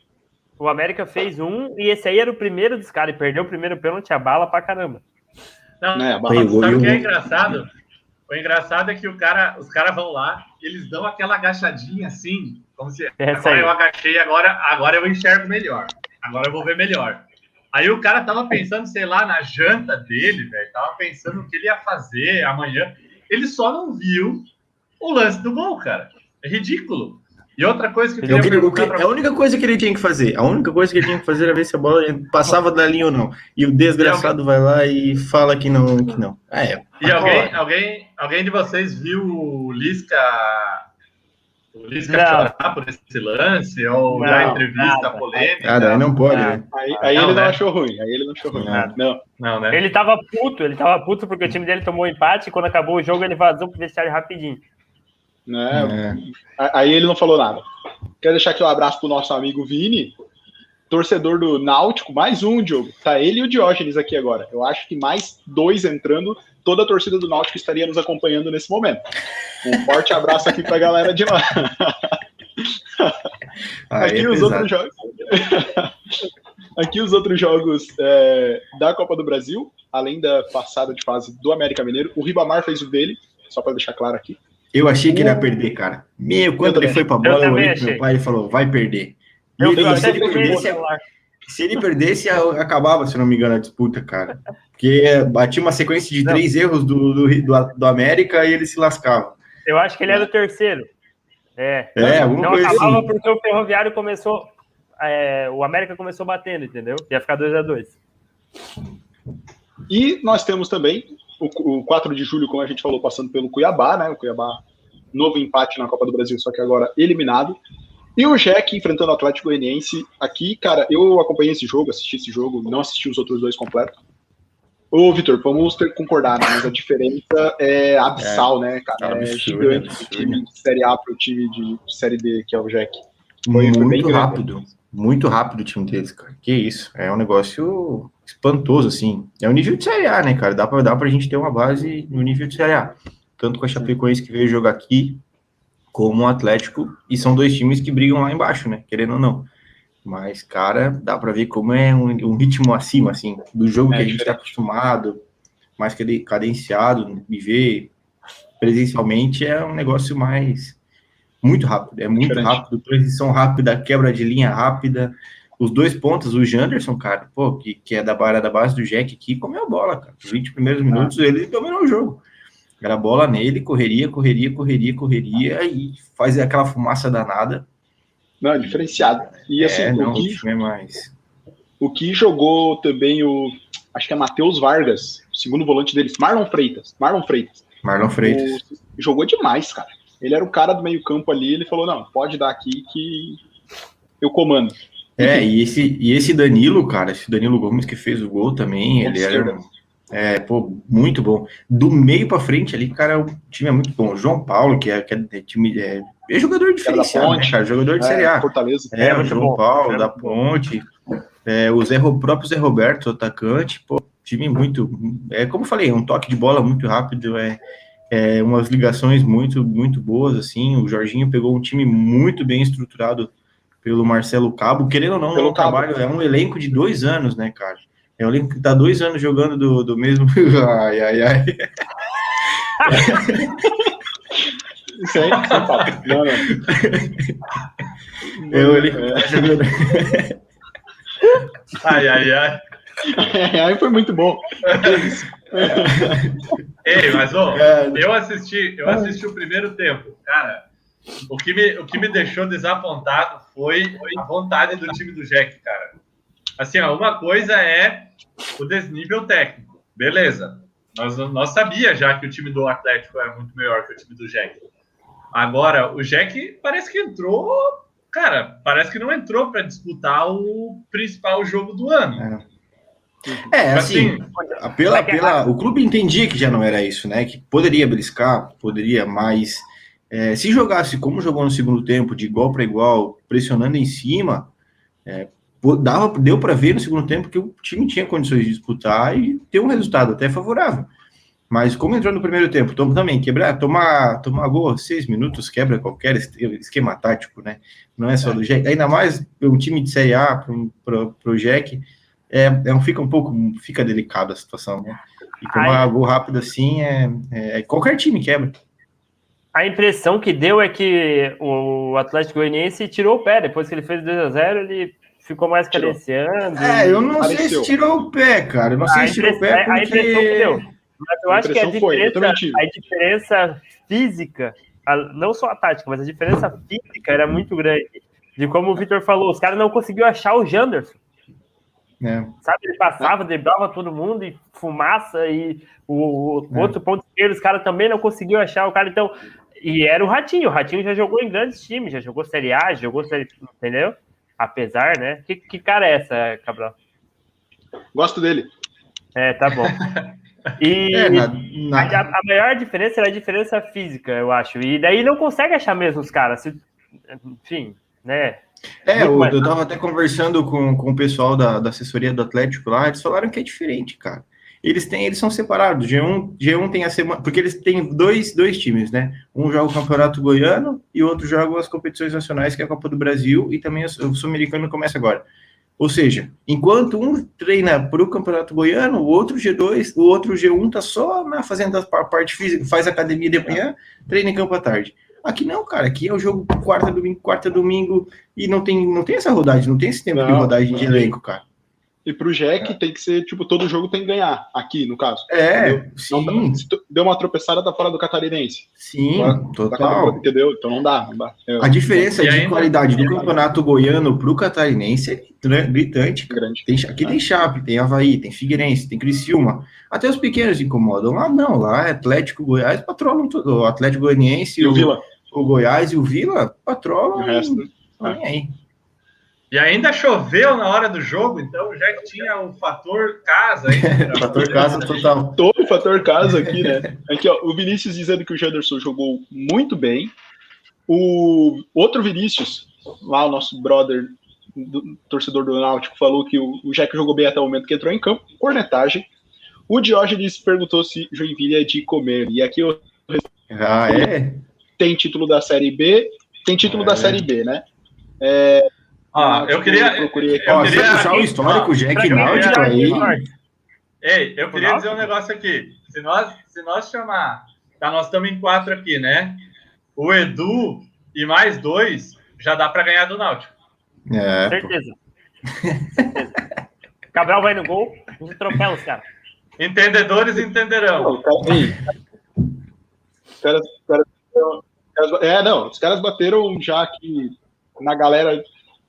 O América fez um e esse aí era o primeiro dos caras e perdeu o primeiro pênalti a bala pra caramba. Não, né, sabe o que é engraçado? O engraçado é que o cara, os caras vão lá, eles dão aquela agachadinha assim, como se é agora eu agachei, agora, agora eu enxergo melhor. Agora eu vou ver melhor. Aí o cara tava pensando, sei lá, na janta dele, velho. Tava pensando o que ele ia fazer amanhã. Ele só não viu o lance do gol, cara. É ridículo. E outra coisa que eu queria, que, pra... A única coisa que ele tinha que fazer, a única coisa que ele tinha que fazer era ver se a bola passava da linha ou não. E o desgraçado vai lá e fala que não. Que não. Ah, é. E alguém, alguém, alguém de vocês viu o Lisca, o Lisca chorar por esse lance? Ou não, a entrevista nada. polêmica? Cara, aí não pode, né? Aí, aí não, ele né? não achou ruim. Aí ele não achou ruim. Não, não, não né? Ele tava puto, ele tava puto porque o time dele tomou empate e quando acabou o jogo ele vazou pro vestiário rapidinho. Né? É. Aí ele não falou nada. Quero deixar aqui um abraço pro nosso amigo Vini, torcedor do Náutico, mais um, Diogo. Tá ele e o Diógenes aqui agora. Eu acho que mais dois entrando, toda a torcida do Náutico estaria nos acompanhando nesse momento. Um forte abraço aqui pra galera de lá. aqui é os outros jogos. Aqui os outros jogos é, da Copa do Brasil, além da passada de fase do América Mineiro, o Ribamar fez o dele, só para deixar claro aqui. Eu achei que ele ia perder, cara. Meu, quando ele foi pra bola, eu, olhei pro meu pai e falou, vai perder. E Eu ele, se, ele perdesse, se ele perdesse, acabava, se não me engano, a disputa, cara. Porque batia uma sequência de Não. três erros do, do, do, do América e ele se lascava. Eu acho que ele era o terceiro. É. É, alguma Não coisa acabava assim. porque o Ferroviário começou. é, o América começou batendo, entendeu? Ia ficar 2x2. E nós temos também o, o 4 de julho, como a gente falou, passando pelo Cuiabá, né? O Cuiabá, novo empate na Copa do Brasil, só que agora eliminado. E o Jack enfrentando o Atlético Goianiense aqui, cara, eu acompanhei esse jogo, assisti esse jogo, não assisti os outros dois completos. Ô, Vitor, vamos ter que concordar, né? Mas a diferença é abissal, né, cara? É, absurdo, gigante absurdo. o time de Série A pro time de Série D, que é o Jack. Foi- foi bem muito grande. rápido. Muito rápido o time deles, cara. Que isso. É um negócio espantoso, assim. É o nível de Série A, né, cara? Dá pra, dá pra gente ter uma base no nível de Série A. Tanto com a Chapecoense que veio jogar aqui, como o Atlético. E são dois times que brigam lá embaixo, né? Querendo ou não. Mas, cara, dá pra ver como é um, um ritmo acima, assim, do jogo É que a gente tá acostumado, mais cade- cadenciado, viver presencialmente é um negócio mais muito rápido, é muito Diferente. rápido, transição rápida, quebra de linha rápida. Os dois pontos, o Janderson, cara, pô, que, que é da, bara- da base do Jack aqui, comeu a bola, cara. Os 20 primeiros minutos ele dominou o jogo. Era bola nele, correria, correria, correria, correria e faz aquela fumaça danada. Não, é diferenciado. E assim, é, não, o, que, é mais. o que jogou também o. Acho que é Matheus Vargas, segundo volante deles, Marlon Freitas. Marlon Freitas. Marlon Freitas. O- jogou demais, cara. Ele era o cara do meio-campo ali, ele falou: não, pode dar aqui que eu comando. É, e esse, e esse Danilo, cara, esse Danilo Gomes que fez o gol também, ele era. esquerda. É, pô, muito bom. Do meio pra frente ali, cara, o time é muito bom. O João Paulo, que é, que é time. É, é jogador diferenciado, né, cara? Jogador de Série A. Fortaleza. É, É, o João bom. Paulo, É da. Ponte. É, o, Zé, o próprio Zé Roberto, atacante, pô, time muito. É como eu falei, um toque de bola muito rápido, é, é umas ligações muito, muito boas, assim. O Jorginho pegou um time muito bem estruturado pelo Marcelo Cabo. Querendo ou não, Pelo é um Cabo. trabalho, é um elenco de dois anos, né, cara? É um elenco que tá dois anos jogando do, do mesmo. ai, ai, ai. Isso aí. Não, não. É o elenco que tá jogando. Ai, ai, ai. É, aí foi muito bom. Ei, mas ô, É, eu assisti, eu assisti o primeiro tempo. Cara, o que me, o que me deixou desapontado foi a vontade do time do Jack, cara. Assim, ó, uma coisa é o desnível técnico. Beleza. Nós, nós sabia já que o time do Atlético era muito melhor que o time do Jack. Agora, o Jack parece que entrou. Cara, parece que não entrou para disputar o principal jogo do ano. É, assim, Assim, pela, É pela, o clube entendia que já não era isso, né? Que poderia briscar, poderia, mas é, se jogasse como jogou no segundo tempo, de igual para igual, pressionando em cima, é, dava, deu para ver no segundo tempo que o time tinha condições de disputar e ter um resultado até favorável. Mas como entrou no primeiro tempo, também quebrar, tomar, tomar gol seis minutos quebra qualquer es- esquema tático, né? Não é só do Jack. Ainda mais um time de Série A para o Jack, é, é fica um pouco, fica delicado a situação, né? E tomar gol rápido assim é, é- qualquer time quebra. A impressão que deu é que o Atlético Goianiense tirou o pé. Depois que ele fez 2x0, ele ficou mais Tirou. cadenciando. É, eu não sei Apareceu. se tirou o pé, cara. Eu não A sei se tirou o pé impressão- a impressão que porque deu. Mas eu A acho que a diferença, a diferença física, a- não só a tática, mas a diferença física era muito grande. De como o Vitor falou, os caras não conseguiu achar o Janderson. É. Sabe, ele passava, driblava todo mundo e fumaça e o, o É. outro ponto esquerdo, os caras também não conseguiu achar o cara. Então, e era o Ratinho. O Ratinho já jogou em grandes times, já jogou Série A, jogou Série. Entendeu? Apesar, né? Que, que cara é essa, Cabral? Gosto dele. É, tá bom. E É, na- na- a, a maior diferença era a diferença física, eu acho. E daí não consegue achar mesmo os caras. Se- Enfim, né? É, eu, eu tava até conversando com, com o pessoal da, da assessoria do Atlético lá, eles falaram que é diferente, cara. Eles têm, eles são separados. G1, G1 tem a semana, porque eles têm dois, dois times, né? Um joga o Campeonato Goiano e o outro joga as competições nacionais, que é a Copa do Brasil, e também o Sul-Americano começa agora. Ou seja, enquanto um treina para o Campeonato Goiano, o outro G2, o outro G1 tá só na fazendo a parte física, faz academia de manhã, treina em campo à tarde. Aqui não, cara. Aqui é o jogo quarta, domingo, quarta, domingo, e não tem, não tem essa rodagem, não tem esse tempo não, de rodagem de elenco, cara. E pro Jack é. tem que ser, tipo, todo jogo tem que ganhar, aqui, no caso. É, entendeu? sim. Não, deu uma tropeçada da fora do catarinense. Sim, total. entendeu? Então não dá, não dá. É, a diferença de ainda, qualidade do campeonato goiano pro catarinense é gritante. Grande. Tem, aqui é. tem Chape, tem Havaí, tem Figueirense, tem Criciúma. Até os pequenos incomodam. Lá não, lá é Atlético Goiás patrolam tudo. O Atlético Goianiense, e o, o Vila. O Goiás e o Vila patrolam. O resto. E, é. aí. E ainda choveu na hora do jogo, então já que tinha o fator casa. Aí, fator casa total. Todo fator casa aqui, né? Aqui, ó, o Vinícius dizendo que o Janderson jogou muito bem. O outro Vinícius, lá o nosso brother, do, torcedor do Náutico, falou que o, o Jack jogou bem até o momento que entrou em campo. Cornetagem. O Diógenes perguntou se Joinville é de comer. E aqui eu. Ah, é? Tem título da Série B, tem título é. da Série B, né? É, ah, eu queria. Eu queria puxar o histórico, Jack Náutico aí. Ei, eu queria dizer um negócio aqui. Se nós, se nós chamar. Tá, nós estamos em quatro aqui, né? O Edu e mais dois já dá para ganhar do Náutico. É. Certeza. Cabral vai no gol, gente atropela os caras. Entendedores entenderão. Os caras, os caras, é, não, os caras bateram já aqui na galera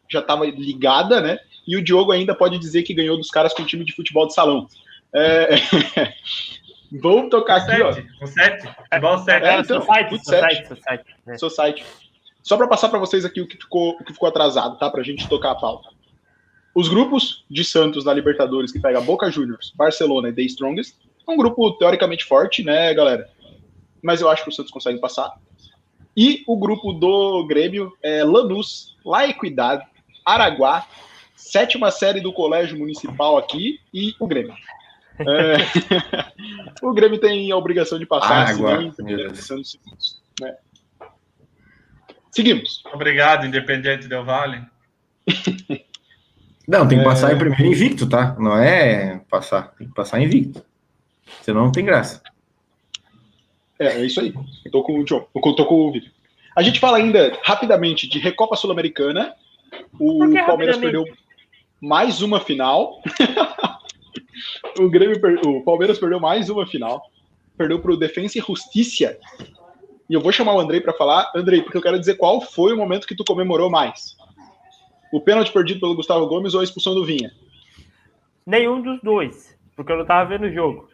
já estava ligada, né? E o Diogo ainda pode dizer que ganhou dos caras com o time de futebol de salão. É... Vamos tocar aqui, ó. O 7, futebol 7. É, então, society, society, society, é. society. Só para passar para vocês aqui o que, ficou, o que ficou atrasado, tá? Para a gente tocar a pauta. Os grupos de Santos na Libertadores, que pega Boca Juniors, Barcelona e The Strongest, é um grupo teoricamente forte, né, galera? Mas eu acho que o Santos consegue passar. E o grupo do Grêmio é Lanús, La Equidade, Araguá, sétima série do Colégio Municipal aqui e o Grêmio. É... o Grêmio tem a obrigação de passar, Araguá, né? Seguimos. Obrigado, Independente Del Vale. Não, tem que passar é... em primeiro invicto, tá? Não é passar, tem que passar invicto. Senão não tem graça. É, é isso aí. Eu tô com o John, eu tô com o Vitor. A gente fala ainda rapidamente de Recopa Sul-Americana. O Palmeiras perdeu mais uma final. o, Grêmio per... o Palmeiras perdeu mais uma final. Perdeu para o Defensa e Justiça. E eu vou chamar o Andrei para falar. Andrei, porque eu quero dizer qual foi o momento que tu comemorou mais. O pênalti perdido pelo Gustavo Gomes ou a expulsão do Vinha? Nenhum dos dois, porque eu não tava vendo o jogo.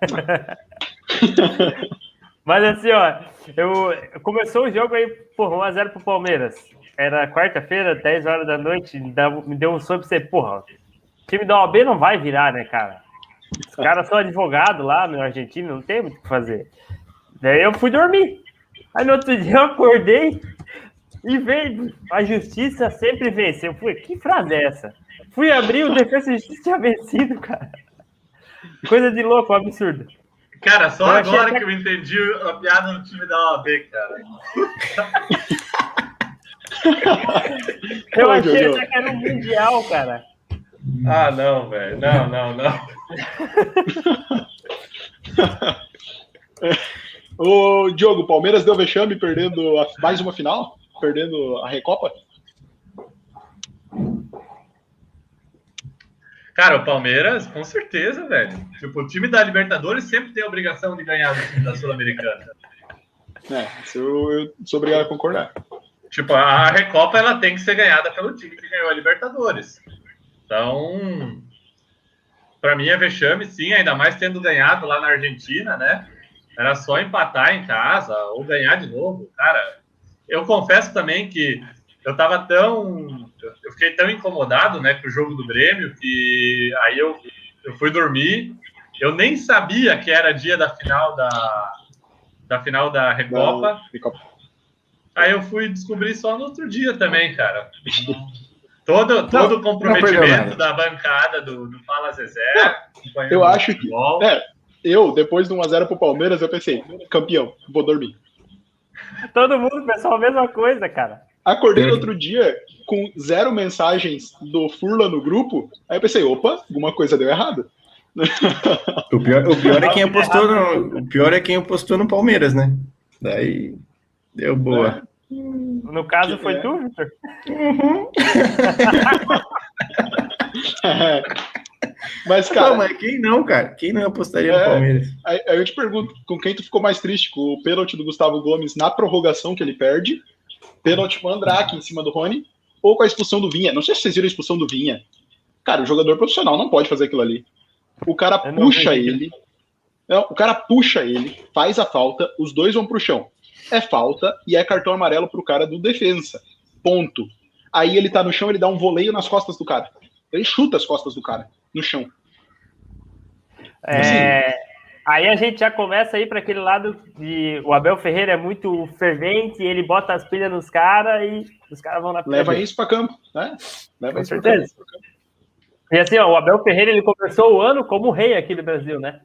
Mas assim, ó, eu começou o jogo aí, porra, 1x0 pro Palmeiras. Era quarta-feira, 10 horas da noite, me deu um sono pra você, porra, o time da OAB não vai virar, né, cara? Os caras são advogados lá no Argentina, não tem muito o que fazer. Daí eu fui dormir. Aí no outro dia eu acordei e veio. A justiça sempre venceu. Fui, que frase é essa? Fui abrir o Defesa e Justiça tinha vencido, cara. Coisa de louco, um absurdo. Cara, só eu agora que... que eu entendi a piada no time da OAB, cara. eu achei que era um mundial, cara. Ah, não, velho. Não, não, não. o Diogo, Palmeiras deu vexame perdendo mais uma final? Perdendo a Recopa? Cara, o Palmeiras, com certeza, velho. Tipo, o time da Libertadores sempre tem a obrigação de ganhar do time da Sul-Americana. É, isso eu, eu sou obrigado a concordar. Tipo, a Recopa ela tem que ser ganhada pelo time que ganhou a Libertadores. Então, para mim é vexame, sim, ainda mais tendo ganhado lá na Argentina, né? Era só empatar em casa ou ganhar de novo. Cara, eu confesso também que eu tava tão. Eu fiquei tão incomodado né, com o jogo do Grêmio que aí eu, eu fui dormir. Eu nem sabia que era dia da final da, da final da Recopa. Aí eu fui descobrir só no outro dia também, cara. Todo, todo o comprometimento da bancada do, do Fala Zezé. Eu acho que. É, eu, depois do 1x0 pro Palmeiras, eu pensei, campeão, vou dormir. Todo mundo pensou a mesma coisa, cara. Acordei no outro dia com zero mensagens do Furla no grupo. Aí eu pensei, opa, alguma coisa deu errado. O pior, o pior é quem apostou no, o pior é quem apostou no Palmeiras, né? Daí deu boa. No caso, foi É. tu, Vitor? Mas, Não, cara, mas quem não, cara? Quem não apostaria É. no Palmeiras? aí, aí eu te pergunto, com quem tu ficou mais triste? Com o pênalti do Gustavo Gomes na prorrogação que ele perde, pênalti pro Andrake em cima do Rony, ou com a expulsão do Vinha? Não sei se vocês viram a expulsão do Vinha. Cara, o jogador profissional não pode fazer aquilo ali. O cara Eu não puxa ele, não, o cara puxa ele, faz a falta, os dois vão pro chão. É falta e é cartão amarelo pro cara do defensa. Ponto. Aí ele tá no chão, ele dá um voleio nas costas do cara. Ele chuta as costas do cara no chão. É, aí a gente já começa aí para aquele lado de o Abel Ferreira é muito fervente, ele bota as pilhas nos caras e os caras vão na pilha. Leva isso pra campo, né? Leva Com isso pra certeza. campo. E assim, ó, o Abel Ferreira ele começou o ano como rei aqui do Brasil, né?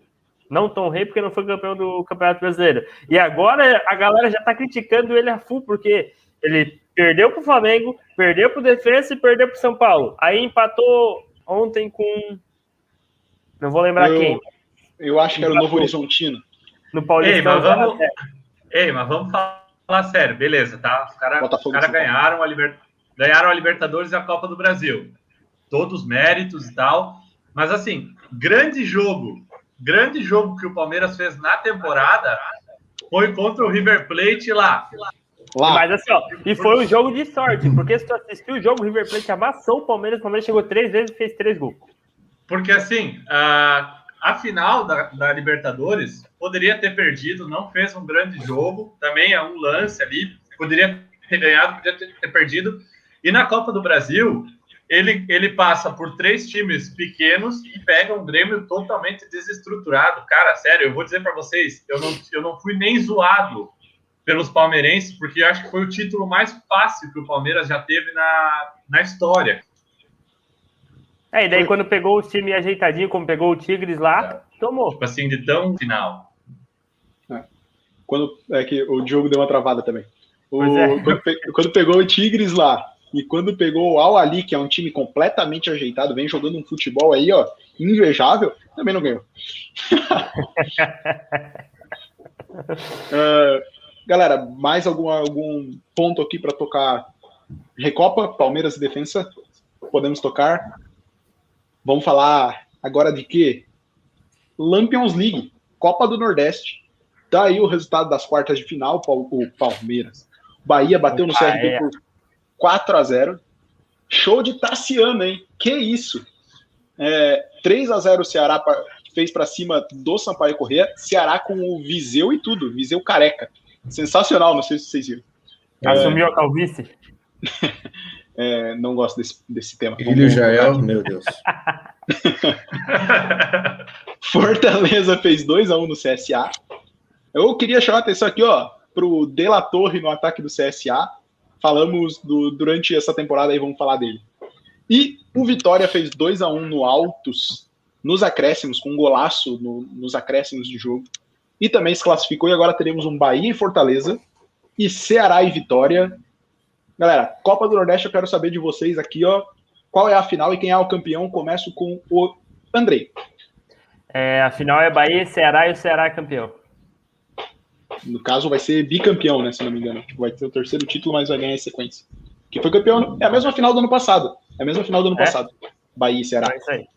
Não tão rei porque não foi campeão do Campeonato Brasileiro. E agora a galera já tá criticando ele a full, porque ele perdeu pro Flamengo, perdeu pro Defensa e perdeu pro São Paulo. Aí empatou ontem com. Não vou lembrar Eu- quem. Eu acho que era o Novo Horizontino. No Paulistão. Ei, mas vamos-. Ei, mas vamos falar sério, beleza, tá? Os caras cara ganharam, a Liber- ganharam a Libertadores e a Copa do Brasil. Todos os méritos e tal. Mas assim, grande jogo, grande jogo que o Palmeiras fez na temporada foi contra o River Plate lá. Lá, Mas assim, ó, e foi um jogo de sorte, porque se tu assistiu o jogo, o River Plate amassou o Palmeiras, o Palmeiras chegou três vezes e fez três gols. Porque assim, a, a final da, da Libertadores poderia ter perdido, não fez um grande jogo, também é um lance ali, poderia ter ganhado, poderia ter, ter perdido. E na Copa do Brasil, ele, ele passa por três times pequenos e pega um Grêmio totalmente desestruturado. Cara, sério, eu vou dizer para vocês, eu não, eu não fui nem zoado pelos palmeirenses, porque eu acho que foi o título mais fácil que o Palmeiras já teve na, na história. É, e daí quando pegou o time ajeitadinho, como pegou o Tigres lá, tomou. Tipo assim, de tão final. quando é que o Diogo deu uma travada também. O- é. quando, pe- quando pegou o Tigres lá e quando pegou o Al Ali, que é um time completamente ajeitado, vem jogando um futebol aí, ó, invejável, também não ganhou. Ah, galera, mais algum, algum ponto aqui para tocar Recopa, Palmeiras e Defensa? Podemos tocar. Vamos falar agora de quê? Lampions League, Copa do Nordeste. Tá aí o resultado das quartas de final, o Palmeiras. Bahia bateu no Opa, CRB é. por 4 a 0 Show de Tassiano, hein? Que isso? É, 3 a 0 o Ceará pa- fez para cima do Sampaio Corrêa. Ceará com o Viseu e tudo. Viseu careca. Sensacional, não sei se vocês viram. Assumiu a calvície. É, não gosto desse, desse tema. Ilho Vamos- Jael, meu Deus. Fortaleza fez 2 a 1 no CSA. Eu queria chamar a atenção aqui, ó, pro De La Torre no ataque do CSA. Falamos do, durante essa temporada aí, vamos falar dele. E o Vitória fez 2 a 1 no Altos, nos acréscimos, com um golaço no- nos acréscimos de jogo. E também se classificou, e agora teremos um Bahia e Fortaleza, e Ceará e Vitória. Galera, Copa do Nordeste, eu quero saber de vocês aqui, ó. Qual é a final e quem é o campeão? Começo com o Andrei. É, a final é Bahia e Ceará e o Ceará é campeão. No caso, vai ser bicampeão, né? Se não me engano. Tipo, Vai ter o terceiro título, mas vai ganhar em sequência. Que foi campeão. É a mesma final do ano passado. É a mesma final do ano É? passado. Bahia e Ceará. É isso aí.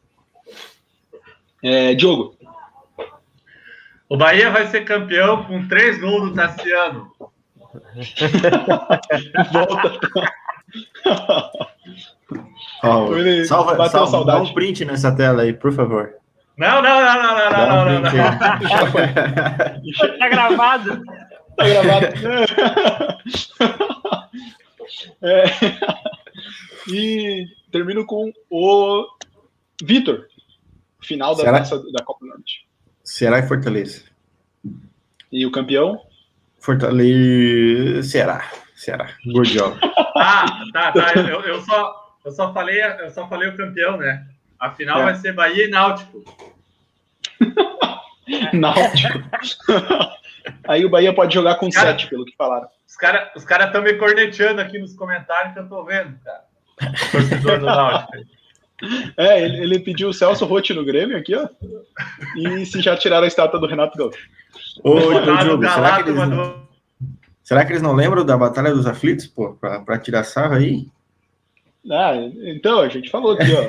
É, Diogo. O Bahia vai ser campeão com três gols do Tassiano. Volta. Ele salva, salva, saudade. dá um print nessa tela aí, por favor. Não, não, não, não, não, não, não, não, não. foi. Tá gravado. Tá gravado. É. E termino com o Vitor. Final da, Será? nossa, da Copa do Norte. Ceará e Fortaleza. E o campeão? Fortaleza. Ceará. Ceará. Gordiola. Ah, tá, tá. Eu, eu só, eu, só falei, eu só falei o campeão, né? A final É. vai ser Bahia e Náutico. Náutico. Aí o Bahia pode jogar com 7, pelo que falaram. Os caras os cara estão me corneteando aqui nos comentários que eu tô vendo, cara. O torcedor do Náutico. É, ele, ele, pediu o Celso Rotti no Grêmio aqui, ó. E se já tiraram a estátua do Renato Gaúcho. Ô, ô Diogo, será que, eles não, será que eles não lembram da Batalha dos Aflitos, pô, pra, pra tirar sarro aí? Ah, então, a gente falou aqui, ó.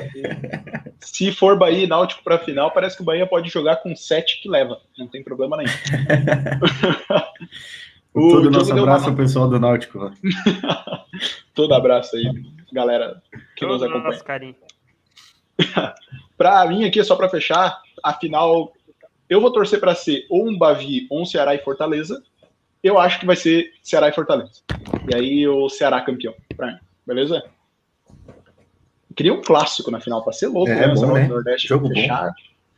se for Bahia e Náutico pra final, parece que o Bahia pode jogar com 7 que leva. Não tem problema nenhum. o Todo nosso abraço ao pessoal do Náutico. Todo abraço aí, galera que Todo nos acompanha. para mim aqui, só para fechar, a final, eu vou torcer para ser ou um Bavi ou um Ceará e Fortaleza. Eu acho que vai ser Ceará e Fortaleza. E aí o Ceará campeão, pra mim. Beleza? Queria um clássico na final para ser louco, é, né? Bom, né? Nordeste jogo fechar.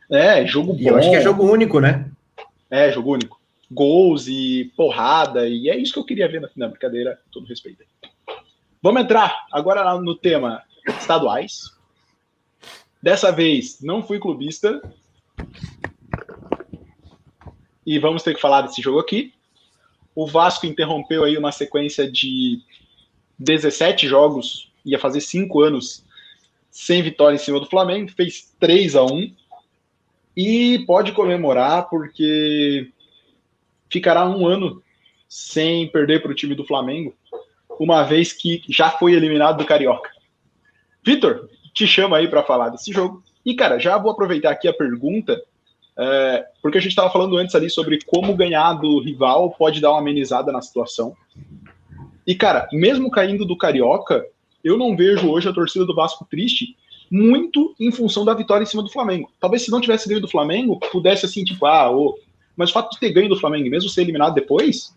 bom. É, jogo bom. eu acho que é jogo único, né? É, jogo único. Gols e porrada, e é isso que eu queria ver na final. Brincadeira, todo respeito. Vamos entrar agora no tema estaduais. Dessa vez não fui clubista. E vamos ter que falar desse jogo aqui. O Vasco interrompeu aí uma sequência de 17 jogos, ia fazer 5 anos sem vitória em cima do Flamengo, fez 3 a 1 e pode comemorar porque ficará um ano sem perder para o time do Flamengo, uma vez que já foi eliminado do Carioca. Vitor, te chama aí para falar desse jogo. E, cara, já vou aproveitar aqui a pergunta, é, porque a gente estava falando antes ali sobre como ganhar do rival pode dar uma amenizada na situação. E, cara, mesmo caindo do Carioca, eu não vejo hoje a torcida do Vasco triste muito em função da vitória em cima do Flamengo. Talvez se não tivesse ganho do Flamengo, pudesse assim, tipo, ah, oh, mas o fato de ter ganho do Flamengo, mesmo ser eliminado depois,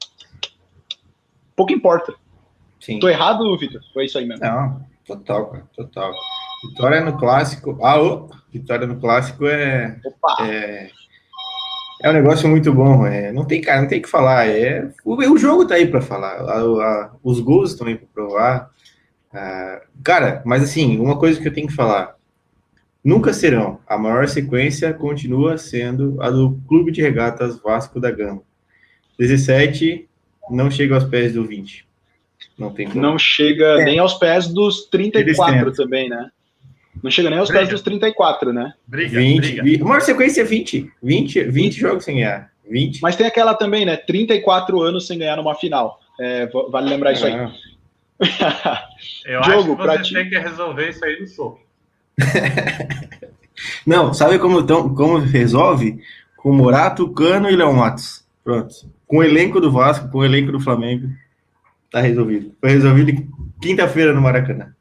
pouco importa. Sim. Tô errado, Vitor? Foi isso aí mesmo. Não, total, cara, total. Vitória no clássico. Ah, oh, vitória no clássico é. É, é um negócio muito bom. É, não tem, cara, não tem que falar. É, o, o jogo tá aí para falar. A, a, os gols estão aí para provar. Ah, cara, mas assim, uma coisa que eu tenho que falar. Nunca serão. A maior sequência continua sendo a do Clube de Regatas Vasco da Gama. 17 não chega aos pés do 20. Não tem como. Não chega é. nem aos pés dos 34 também, né? Não chega nem aos briga. pés dos 34, né? Briga, 20, briga. 20. Uma sequência é 20. 20, 20 jogos sem ganhar. 20. Mas tem aquela também, né? 34 anos sem ganhar numa final. É, vale lembrar isso aí. Eu Diogo, acho que você ti... tem que resolver isso aí no soco. Não, sabe como, tão, como resolve? Com Morato, Cano e Leão Matos. Pronto. Com o elenco do Vasco, com o elenco do Flamengo, tá resolvido. Foi resolvido quinta-feira no Maracanã.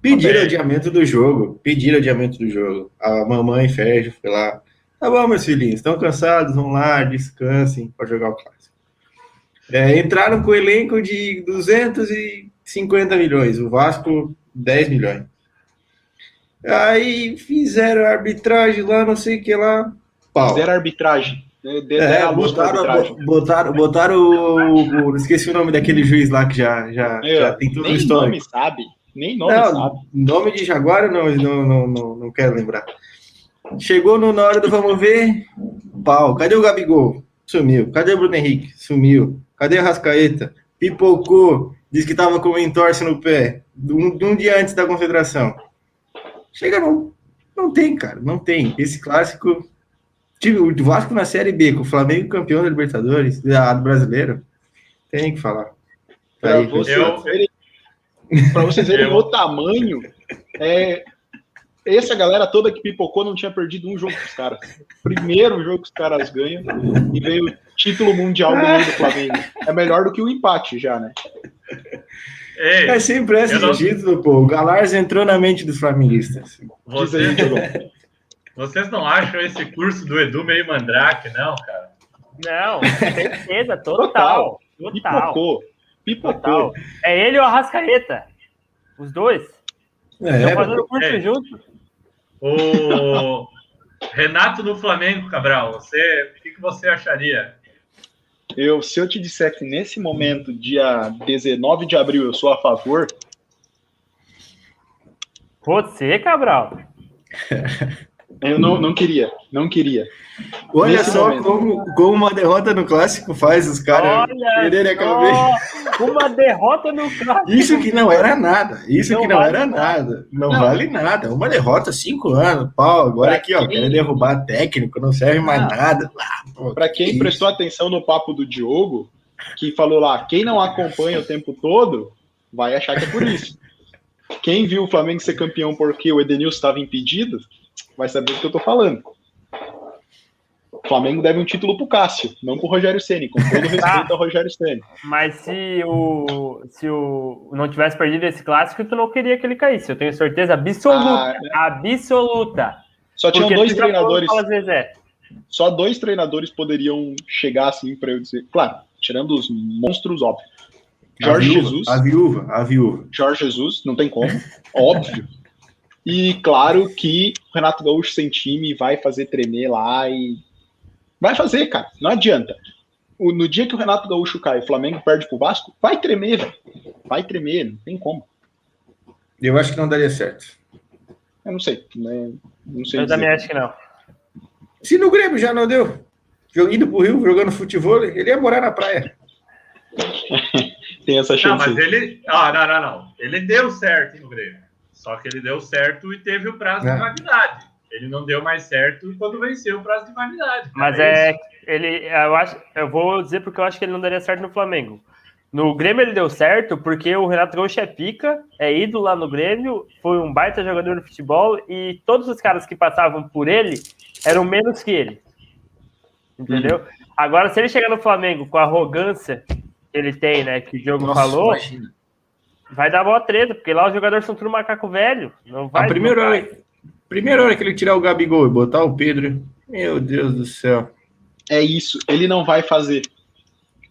Pediram adiamento do jogo. Pediram adiamento do jogo. A mamãe Férgio foi lá. Tá bom, meus filhinhos, estão cansados? Vão lá, descansem para jogar o clássico. É, entraram com o elenco de 250 milhões, o Vasco 10 milhões. Aí fizeram arbitragem lá, não sei o que lá. Pau. Fizeram arbitragem. É, botaram, arbitragem. botaram, botaram o, o, Esqueci o nome daquele juiz lá que já, já, é, já tem tudo no histórico. nome sabe. Nem nome não, sabe. Nome de Jaguar não, não, não, não, não quero lembrar. Chegou no, na hora do vamos ver, pau. Cadê o Gabigol? Sumiu. Cadê o Bruno Henrique? Sumiu. Cadê a Rascaeta? Pipocou. Disse que tava com entorse no pé. Um, um dia antes da concentração. Chega, não. Não tem, cara. Não tem. Esse clássico. Tive o Vasco na Série B, com o Flamengo campeão da Libertadores, da, do brasileiro. Tem que falar. Pra, aí, você, eu, para vocês verem o tamanho, é, essa galera toda que pipocou não tinha perdido um jogo com os caras. Primeiro jogo que os caras ganham e veio título mundial do do Flamengo. É melhor do que o empate já, né? Ei, é sempre esse não... título, pô. O Galars entrou na mente dos flamenguistas. Vocês, aí, vocês não acham esse curso do Edu meio mandrake, não, cara? Não, certeza, total. Total. Pipocou. Pipocou. É ele ou a Rascaeta? Os dois? É, Estão fazendo curso é. junto. O Renato no Flamengo, Cabral, você, o que, que você acharia? Eu, se eu te disser que nesse momento, dia 19 de abril, eu sou a favor. Você, Cabral? Eu não, não queria, não queria. Olha Nesse só como, como uma derrota no clássico faz os caras quererem acabar. Uma derrota no clássico. Isso que não era nada. Isso não que não vale era nada. nada. Não, não, vale nada. Uma derrota, cinco anos, pau. Agora pra aqui, quem... ó, quer derrubar técnico, não serve mais ah, nada. Ah, Para quem que prestou atenção no papo do Diogo, que falou lá, quem não acompanha o tempo todo, vai achar que é por isso. Quem viu o Flamengo ser campeão porque o Edenilson estava impedido, vai saber do que eu tô falando. O Flamengo deve um título pro Cássio, não pro Rogério Ceni, com todo respeito tá. ao Rogério Ceni. Mas se o se o não tivesse perdido esse clássico, tu não queria que ele caísse. Eu tenho certeza absoluta, ah, né? absoluta. Só tinham dois treinadores. Só dois treinadores poderiam chegar assim para eu dizer, claro, tirando os monstros óbvio. Jorge a viúva, Jesus. A viúva, a viúva. Jorge Jesus, não tem como, óbvio. E claro que o Renato Gaúcho sem time vai fazer tremer lá e. Vai fazer, cara. Não adianta. O, no dia que o Renato Gaúcho cai e o Flamengo perde pro Vasco, vai tremer, velho. Vai tremer, não tem como. Eu acho que não daria certo. Eu não sei. Né? Não sei Eu dizer. também acho que não. Se no Grêmio já não deu, indo pro Rio, jogando futebol, ele ia morar na praia. tem essa chance. Não, mas ele. Ah, não, não, não. Ele deu certo no Grêmio. Só que ele deu certo e teve o prazo é. de validade. Ele não deu mais certo quando venceu o prazo de validade. Mas é, é ele, eu acho, eu vou dizer porque eu acho que ele não daria certo no Flamengo. No Grêmio ele deu certo porque o Renato Gaúcho é pica, é ídolo lá no Grêmio, foi um baita jogador de futebol e todos os caras que passavam por ele eram menos que ele. Entendeu? Uhum. Agora, se ele chegar no Flamengo com a arrogância que ele tem, né, que o jogo Nossa, falou, imagina. Vai dar boa treta, porque lá os jogadores são tudo macaco velho. Não vai a primeira hora, primeira hora que ele tirar o Gabigol e botar o Pedro, meu Deus do céu. É isso, ele não vai fazer.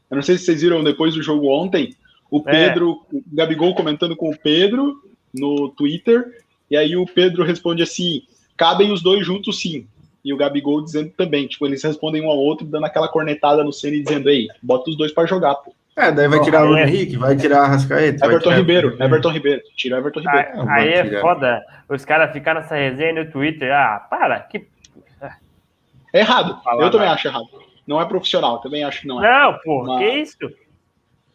Eu não sei se vocês viram depois do jogo ontem, o é. Pedro, é. o Gabigol comentando com o Pedro no Twitter, e aí o Pedro responde assim: cabem os dois juntos sim. E o Gabigol dizendo também, tipo, eles respondem um ao outro, dando aquela cornetada no cena e dizendo, ei, bota os dois para jogar, pô. É, daí vai tirar o Henrique, vai tirar a Rascaeta. Everton Ribeiro, Everton Ribeiro. Tira Everton Ribeiro. Aí, aí é foda os caras ficarem nessa resenha no Twitter. Ah, para, que. É errado. eu também acho errado. Não é profissional, também acho que não é. Não, pô, Mas... que isso?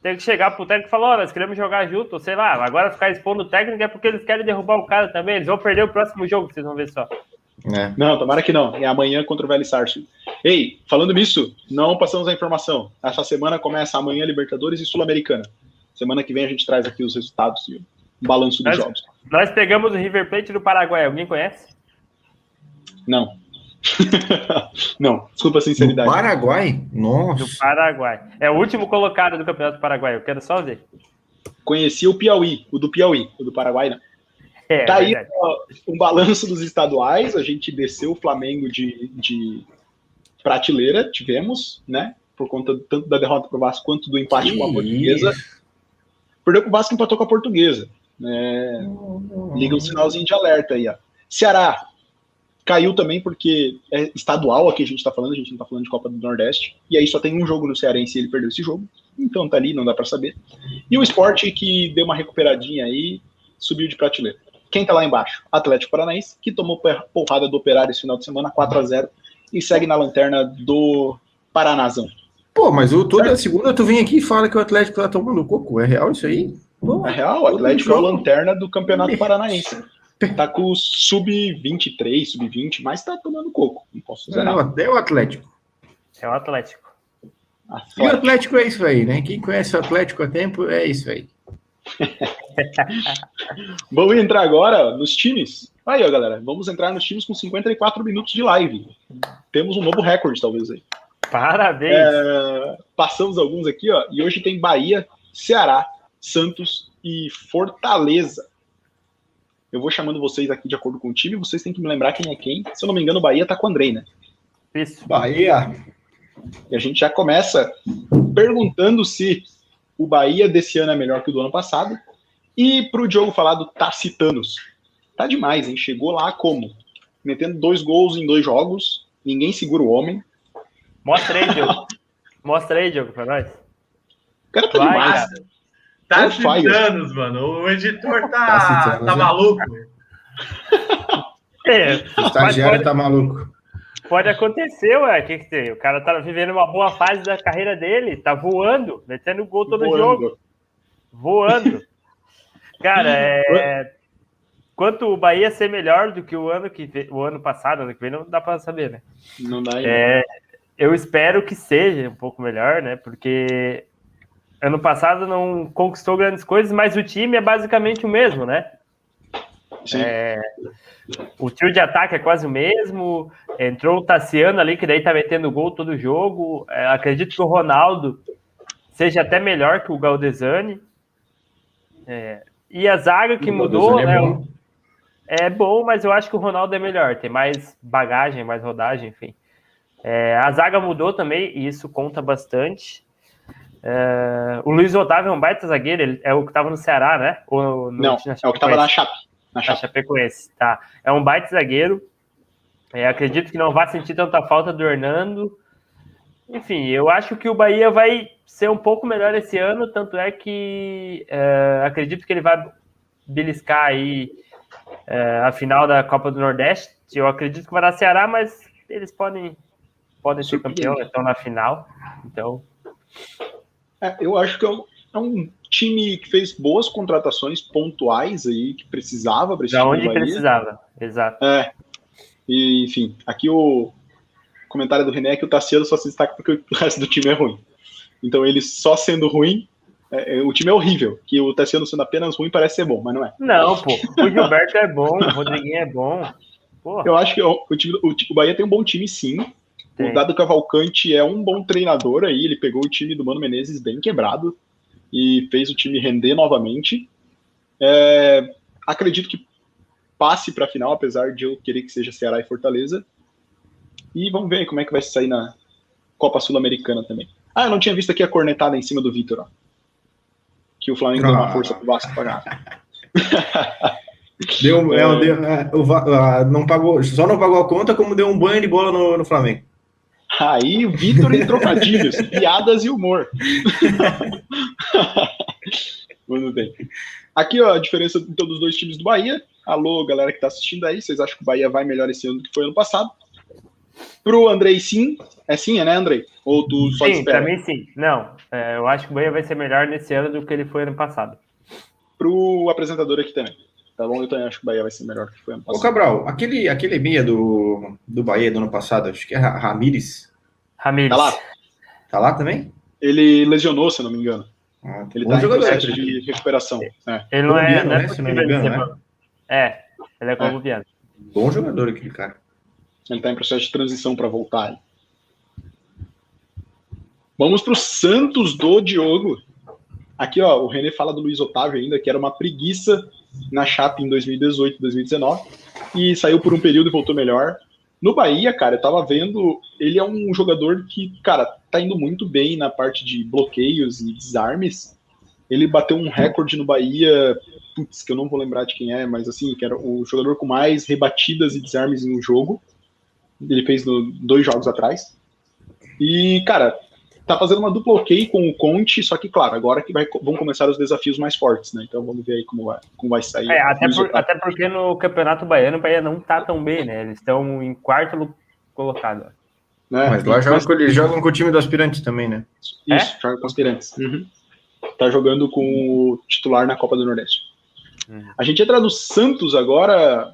Tem que chegar pro técnico e falar, nós queremos jogar junto, sei lá, agora ficar expondo o técnico é porque eles querem derrubar o cara também, eles vão perder o próximo jogo, vocês vão ver só. É. Não, tomara que não. É amanhã contra o Velho Sarsfield. Ei, falando nisso, não passamos a informação. Essa semana começa amanhã Libertadores e Sul-Americana. Semana que vem a gente traz aqui os resultados e o balanço dos nós, jogos. Nós pegamos o River Plate do Paraguai. Alguém conhece? Não. não, desculpa a sinceridade. Do Paraguai? Nossa. Do Paraguai. É o último colocado do Campeonato do Paraguai. Eu quero só ver. Conheci o Piauí, o do Piauí, o do Paraguai não. É, tá aí um balanço dos estaduais, a gente desceu o Flamengo de, de prateleira, tivemos, né? Por conta tanto da derrota para o Vasco quanto do empate que com a Portuguesa. Perdeu com o Vasco empatou com a Portuguesa. Né? Liga um sinalzinho de alerta aí, ó. Ceará caiu também porque é estadual aqui a gente está falando, a gente não está falando de Copa do Nordeste. E aí só tem um jogo no Cearense e ele perdeu esse jogo. Então tá ali, não dá para saber. E o esporte que deu uma recuperadinha aí, subiu de prateleira. Quem tá lá embaixo? Atlético Paranaense, que tomou porrada do Operário esse final de semana, 4 a 0 e segue na lanterna do Paranazão. Pô, mas o, toda segunda tu vem aqui e fala que o Atlético tá tomando coco. É real isso aí? Pô, é real, o Atlético é a lanterna do Campeonato Paranaense. Tá com o sub-23, sub-20, mas tá tomando coco. Não posso dizer não, É o Atlético. É o Atlético. E o Atlético é isso aí, né? Quem conhece o Atlético há tempo é isso aí. vamos entrar agora nos times. Aí, ó, galera, vamos entrar nos times com 54 minutos de live. Temos um novo recorde, talvez aí. Parabéns! É, passamos alguns aqui, ó, e hoje tem Bahia, Ceará, Santos e Fortaleza. Eu vou chamando vocês aqui de acordo com o time, vocês têm que me lembrar quem é quem. Se eu não me engano, Bahia tá com o Andrei, né? Isso. Bahia. E a gente já começa perguntando se o Bahia desse ano é melhor que o do ano passado. E para o Diogo falar do Tacitanos. Tá demais, hein? Chegou lá como? Metendo dois gols em dois jogos, ninguém segura o homem. Mostra aí, Diogo. Mostra aí, Diogo, para nós. O cara tá Vai, demais. Tacitanos, mano. O editor tá, tá, tá maluco. É, o estagiário pode, tá maluco. Pode acontecer, ué. O que, que tem? O cara tá vivendo uma boa fase da carreira dele, tá voando, metendo gol todo voando. jogo. Voando. Cara, é. Quanto o Bahia ser melhor do que o ano que o ano passado, ano que vem, não dá para saber, né? Não dá. É, eu espero que seja um pouco melhor, né? Porque ano passado não conquistou grandes coisas, mas o time é basicamente o mesmo, né? É, o trio de ataque é quase o mesmo. Entrou o Tassiano ali, que daí tá metendo gol todo jogo. É, acredito que o Ronaldo seja até melhor que o Galdesani. É, e a zaga que o mudou, é né? Bom. É bom, mas eu acho que o Ronaldo é melhor. Tem mais bagagem, mais rodagem, enfim. É, a zaga mudou também, e isso conta bastante. É, o Luiz Otávio é um baita zagueiro, ele é o que estava no Ceará, né? Ou no, Não, é o que estava na Chape. Na Chape. Chapecoense, tá. É um baita zagueiro. É, acredito que não vai sentir tanta falta do Hernando. Enfim, eu acho que o Bahia vai ser um pouco melhor esse ano, tanto é que é, acredito que ele vai beliscar aí é, a final da Copa do Nordeste. Eu acredito que vai dar Ceará, mas eles podem, podem ser campeão, estão na final. Então. É, eu acho que é um, é um, time que fez boas contratações pontuais aí, que precisava para Da onde precisava, exato. É. E, enfim, aqui o comentário do René é que o Tassiano só se destaca porque o resto do time é ruim. Então ele só sendo ruim, é, é, o time é horrível. Que o Tassiano sendo apenas ruim parece ser bom, mas não é. Não, pô. O Gilberto é bom, o Rodriguinho é bom. Porra. Eu acho que o, o, time, o, o Bahia tem um bom time, sim. O Dado Cavalcante é um bom treinador aí, ele pegou o time do Mano Menezes bem quebrado e fez o time render novamente. É, acredito que passe para a final, apesar de eu querer que seja Ceará e Fortaleza. E vamos ver como é que vai sair na Copa Sul-Americana também. Ah, eu não tinha visto aqui a cornetada em cima do Vitor, ó. Que o Flamengo ah. deu uma ah. força pro Vasco pagar. Deu, é, é, deu, é, o, não pagou, só não pagou a conta, como deu um banho de bola no, no Flamengo. Aí o Vitor em trocadilhos, piadas e humor. Muito bem. Aqui, ó, a diferença entre os dois times do Bahia. Alô, galera que tá assistindo aí, vocês acham que o Bahia vai melhor esse ano do que foi ano passado? Pro Andrei, sim. É sim, é, né, Andrei? Ou tu só sim, espera? também sim. Não, é, eu acho que o Bahia vai ser melhor nesse ano do que ele foi ano passado. Pro apresentador aqui também. Tá bom? Eu também acho que o Bahia vai ser melhor do que foi ano passado. Ô, Cabral, aquele, aquele meia do, do Bahia do ano passado, acho que é Ramires. Ramires. Tá lá? Tá lá também? Ele lesionou, se não me engano. Ah, ele tá em processo de recuperação. É. Ele não é, não é, né, se não me engano, né? É, ele é colombiano. É. Bom jogador aquele cara. Ele tá em processo de transição para voltar. Vamos pro Santos do Diogo. Aqui, ó, o René fala do Luiz Otávio ainda, que era uma preguiça na Chape em 2018, 2019, e saiu por um período e voltou melhor. No Bahia, cara, eu tava vendo, ele é um jogador que, cara, tá indo muito bem na parte de bloqueios e desarmes. Ele bateu um recorde no Bahia, putz, que eu não vou lembrar de quem é, mas assim, que era o jogador com mais rebatidas e desarmes em um jogo. Ele fez no, dois jogos atrás. E, cara, tá fazendo uma dupla ok com o Conte, só que, claro, agora que vai, vão começar os desafios mais fortes, né? Então vamos ver aí como vai, como vai sair. É, até, por, até porque no Campeonato Baiano o Bahia não tá tão bem, né? Eles estão em quarto colocado. É, Mas lá jogam, eles jogam com o time do aspirante também, né? Isso, é? joga com aspirantes. Uhum. Tá jogando com o titular na Copa do Nordeste. Uhum. A gente entra no Santos agora,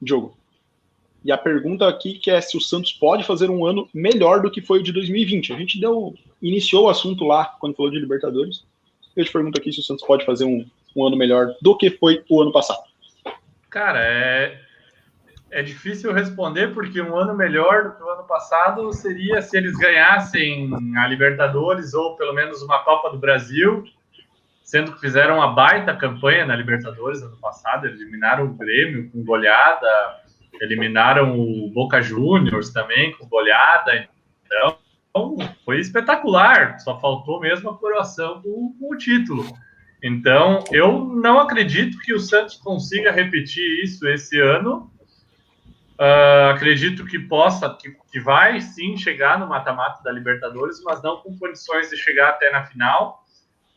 Diogo. E a pergunta aqui que é se o Santos pode fazer um ano melhor do que foi o de 2020. A gente deu, iniciou o assunto lá quando falou de Libertadores. Eu te pergunto aqui se o Santos pode fazer um, um ano melhor do que foi o ano passado. Cara, é, é difícil responder porque um ano melhor do que o ano passado seria se eles ganhassem a Libertadores ou pelo menos uma Copa do Brasil, sendo que fizeram uma baita campanha na Libertadores ano passado, eliminaram o Grêmio com goleada, eliminaram o Boca Juniors também com goleada. Então, foi espetacular. Só faltou mesmo a coroação com, o título. Então, eu não acredito que o Santos consiga repetir isso esse ano. Uh, acredito que possa, que, que vai sim chegar no mata-mata da Libertadores, mas não com condições de chegar até na final.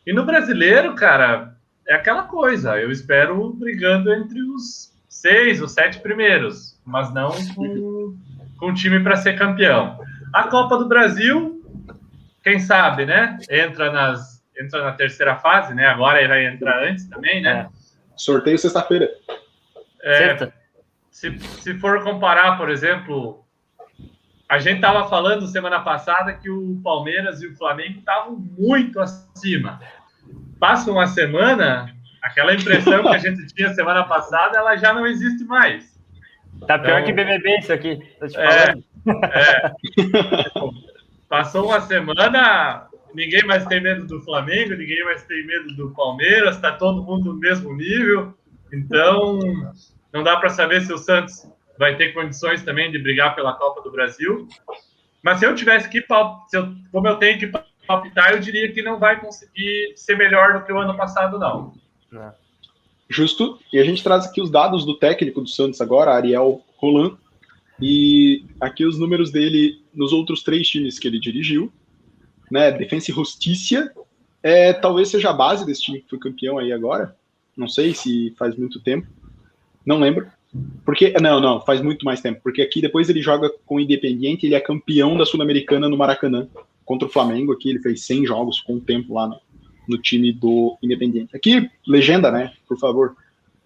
E no brasileiro, cara, é aquela coisa. Eu espero brigando entre os seis ou sete primeiros, mas não com, com time para ser campeão. A Copa do Brasil, quem sabe, né? Entra nas entra na terceira fase, né? Agora ele vai entrar antes também, né? É. Sorteio sexta-feira. É, se, se for comparar, por exemplo, a gente estava falando semana passada que o Palmeiras e o Flamengo estavam muito acima. Passa uma semana, aquela impressão que a gente tinha semana passada, ela já não existe mais. Tá pior então, que BBB isso aqui. Tô te é, é. Passou uma semana, ninguém mais tem medo do Flamengo, ninguém mais tem medo do Palmeiras, está todo mundo no mesmo nível. Então, não dá para saber se o Santos vai ter condições também de brigar pela Copa do Brasil. Mas se eu tivesse que, se eu, como eu tenho que palpitar, eu diria que não vai conseguir ser melhor do que o ano passado, não. É. Justo. E a gente traz aqui os dados do técnico do Santos agora, Ariel Roland. E aqui os números dele nos outros três times que ele dirigiu né? Defesa e Justiça é, talvez seja a base desse time que foi campeão aí agora. Não sei se faz muito tempo. Não lembro. Porque, não, não, faz muito mais tempo. Porque aqui depois ele joga com o Independiente, ele é campeão da Sul-Americana no Maracanã contra o Flamengo. Aqui ele fez 100 jogos com o tempo lá no, no time do Independiente. Aqui, legenda, né? Por favor.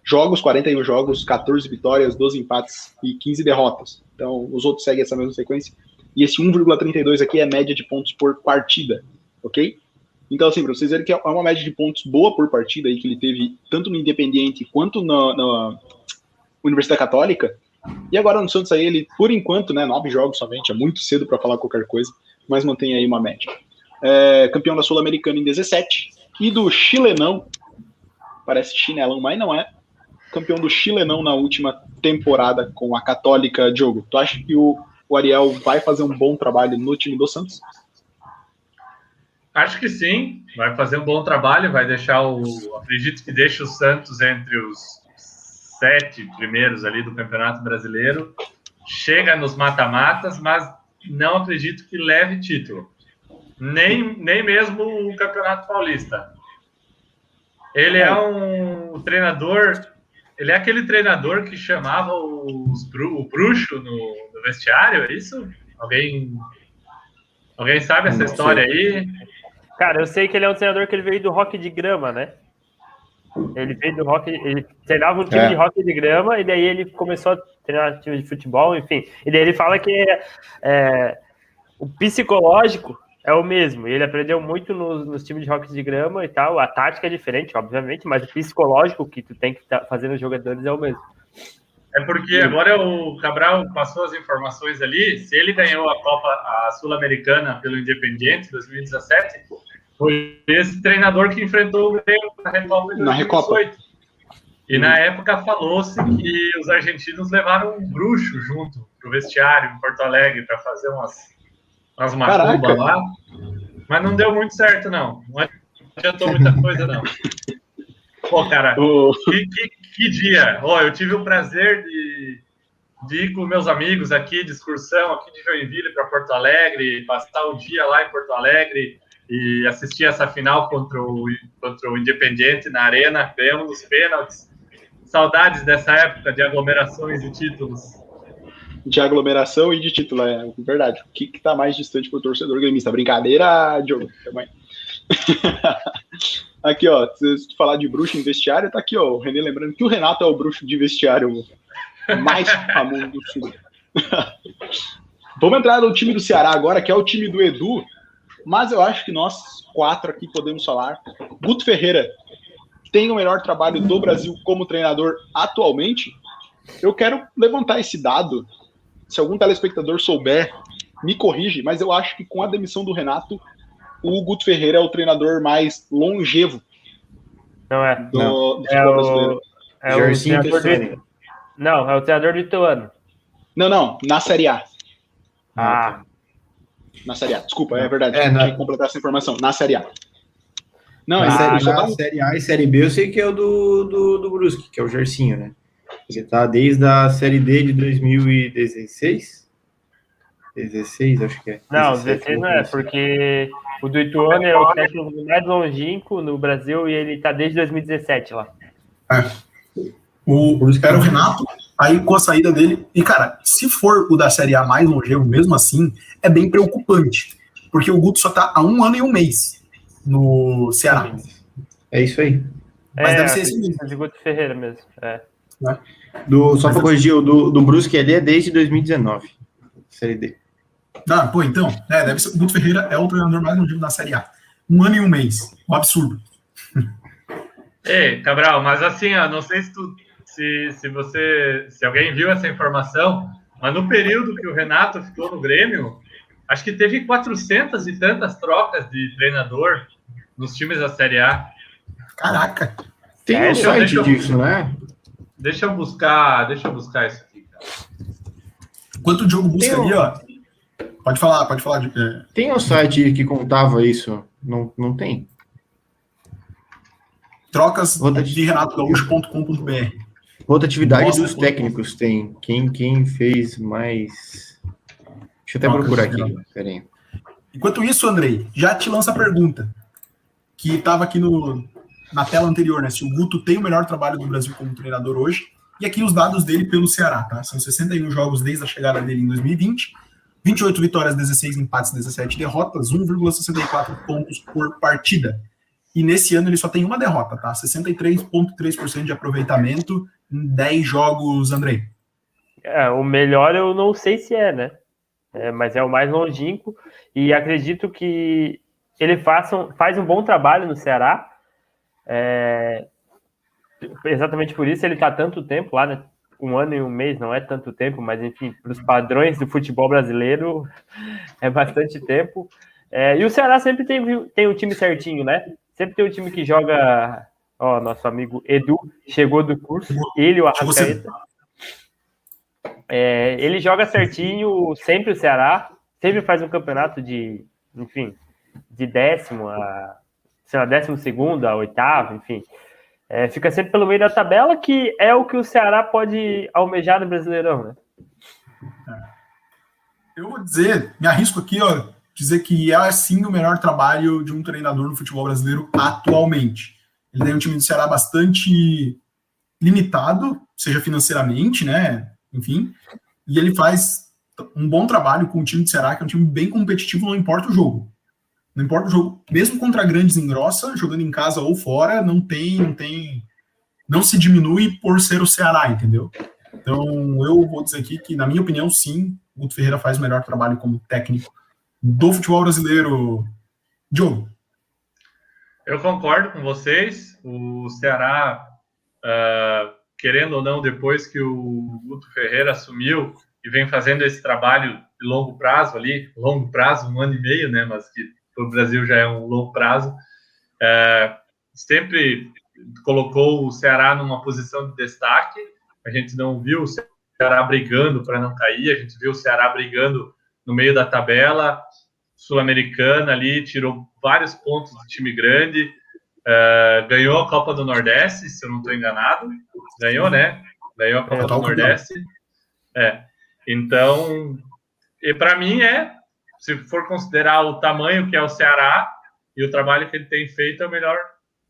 Jogos, 41 jogos, 14 vitórias, 12 empates e 15 derrotas. Então, os outros seguem essa mesma sequência. E esse 1,32 aqui é a média de pontos por partida, ok? Então, assim, para vocês verem que é uma média de pontos boa por partida aí que ele teve tanto no Independiente quanto na, na Universidade Católica. E agora no Santos aí, ele, por enquanto, né, nove jogos somente, é muito cedo para falar qualquer coisa, mas mantém aí uma média. É, campeão da Sul-Americana em 17 e do Chilenão, parece chinelão, mas não é. Campeão do Chilenão na última temporada com a Católica Diogo. Tu acha que o o Ariel vai fazer um bom trabalho no time do Santos? Acho que sim, vai fazer um bom trabalho, vai deixar o. Acredito que deixe o Santos entre os sete primeiros ali do Campeonato Brasileiro. Chega nos mata-matas, mas não acredito que leve título. Nem, nem mesmo o Campeonato Paulista. Ele é um treinador ele é aquele treinador que chamava os, o bruxo no, no vestiário, é isso? Alguém, alguém sabe essa história aí? Cara, eu sei que ele é um treinador que ele veio do rock de grama, né? Ele veio do rock, ele treinava um time é. de rock de grama e daí ele começou a treinar time de futebol, enfim. E daí ele fala que é, o psicológico é o mesmo. Ele aprendeu muito nos, nos times de hockey de grama e tal. A tática é diferente, obviamente, mas o psicológico que tu tem que tá fazer nos jogadores é o mesmo. É porque agora o Cabral passou as informações ali. Se ele ganhou a Copa, a Sul-Americana pelo Independiente 2017, foi esse treinador que enfrentou o Grêmio na Recopa de 2018. Na Recopa. E na época falou-se que os argentinos levaram um bruxo junto pro vestiário em Porto Alegre para fazer umas umas macumbas lá. Mas não deu muito certo, não. Não adiantou muita coisa, não. Pô, cara, que, que, que dia! Ó, eu tive o prazer de, de ir com meus amigos aqui de excursão, aqui de Joinville para Porto Alegre, passar o dia lá em Porto Alegre e assistir essa final contra o, contra o Independiente na Arena, ganhamos os pênaltis. Saudades dessa época de aglomerações e títulos de aglomeração e de título, é verdade. O que está mais distante para o torcedor gremista? Brincadeira, Diogo. Também. aqui, ó, se tu falar de bruxo em vestiário, tá aqui, ó, o René lembrando que o Renato é o bruxo de vestiário mais famoso do sul. Vamos entrar no time do Ceará agora, que é o time do Edu, mas eu acho que nós quatro aqui podemos falar. Guto Ferreira tem o melhor trabalho do Brasil como treinador atualmente. Eu quero levantar esse dado se algum telespectador souber, me corrige, mas eu acho que com a demissão do Renato, o Guto Ferreira é o treinador mais longevo. Não é. Do, não. do é o, é o treinador do, Não, é o treinador do Ituano. Não, não, na Série A. Ah. Na Série A, desculpa, é verdade. É, na... completar essa informação. Na Série A. Não, na, série, na série A e Série B eu sei que é o do, do, do Brusque, que é o Gersinho, né? Ele tá desde a Série D de 2016? 16, acho que é. Não, 16 não é, porque o do Ituano é o técnico mais longínquo no Brasil e ele tá desde 2017 lá. Ah. O, era o Renato, aí com a saída dele. E, cara, se for o da Série A mais longevo, mesmo assim, é bem preocupante. Porque o Guto só tá há um ano e um mês no Ceará. É isso aí. Mas é, deve ser esse mesmo. De Guto Ferreira mesmo. É. Né? Do, só para corrigir, o do, do Brusque ali é desde 2019. Série D. Ah, pô, então, é, deve ser, o Guto Ferreira é o treinador mais longevo da Série A. Um ano e um mês. Um absurdo. Ei, Cabral, mas assim, ó, não sei se, tu, se, se você, se alguém viu essa informação, mas no período que o Renato ficou no Grêmio, acho que teve 400 e tantas trocas de treinador nos times da Série A. Caraca! Tem um site disso, né? Deixa eu buscar, deixa eu buscar isso aqui, cara. Enquanto o Diogo busca um... ali, ó. Pode falar, pode falar. De... É. Tem um site que contava isso? Não, não tem. Trocas de renatogaúcho.com.br. Rotatividade dos técnicos tem. Quem, quem fez mais. Deixa eu até Trocas procurar aqui. Peraí. Enquanto isso, Andrei, já te lança a pergunta. Que estava aqui no, na tela anterior, né? Se o Guto tem o melhor trabalho do Brasil como treinador hoje. E aqui os dados dele pelo Ceará, tá? São 61 jogos desde a chegada dele em 2020. 28 vitórias, 16 empates, 17 derrotas, 1,64 pontos por partida. E nesse ano ele só tem uma derrota, tá? 63,3% de aproveitamento em 10 jogos, Andrei. É, o melhor eu não sei se é, né? É, mas é o mais longínquo. E acredito que ele faça, faz um bom trabalho no Ceará. É, exatamente por isso ele está tanto tempo lá, né? Um ano e um mês não é tanto tempo, mas enfim, para os padrões do futebol brasileiro é bastante tempo. É, e o Ceará sempre tem, tem o time certinho, né? Sempre tem um time que joga. Ó, nosso amigo Edu chegou do curso, ele o Arrascaeta. É, ele joga certinho, sempre o Ceará, sempre faz um campeonato de, enfim, de décimo a sei lá, décimo segundo, a oitavo, enfim. É, fica sempre pelo meio da tabela, que é o que o Ceará pode almejar no Brasileirão, né? É. Eu vou dizer, me arrisco aqui, ó, dizer que é sim o melhor trabalho de um treinador no futebol brasileiro atualmente. Ele tem um time do Ceará bastante limitado, seja financeiramente, né? Enfim, e ele faz um bom trabalho com o time do Ceará, que é um time bem competitivo, não importa o jogo. Não importa o jogo, mesmo contra grandes engrossa, jogando em casa ou fora, não tem, não tem, não se diminui por ser o Ceará, entendeu? Então, eu vou dizer aqui que, na minha opinião, sim, o Guto Ferreira faz o melhor trabalho como técnico do futebol brasileiro. Diogo. Eu concordo com vocês. O Ceará, uh, querendo ou não, depois que o Guto Ferreira assumiu e vem fazendo esse trabalho de longo prazo ali, longo prazo, um ano e meio, né? Mas que para o Brasil já é um longo prazo. Uh, sempre colocou o Ceará numa posição de destaque. A gente não viu o Ceará brigando para não cair, a gente viu o Ceará brigando no meio da tabela sul-americana ali, tirou vários pontos do time grande, uh, ganhou a Copa do Nordeste, se eu não estou enganado, ganhou, né? Ganhou a Copa é, do Nordeste. É. Então, e para mim é, se for considerar o tamanho que é o Ceará e o trabalho que ele tem feito, é o melhor,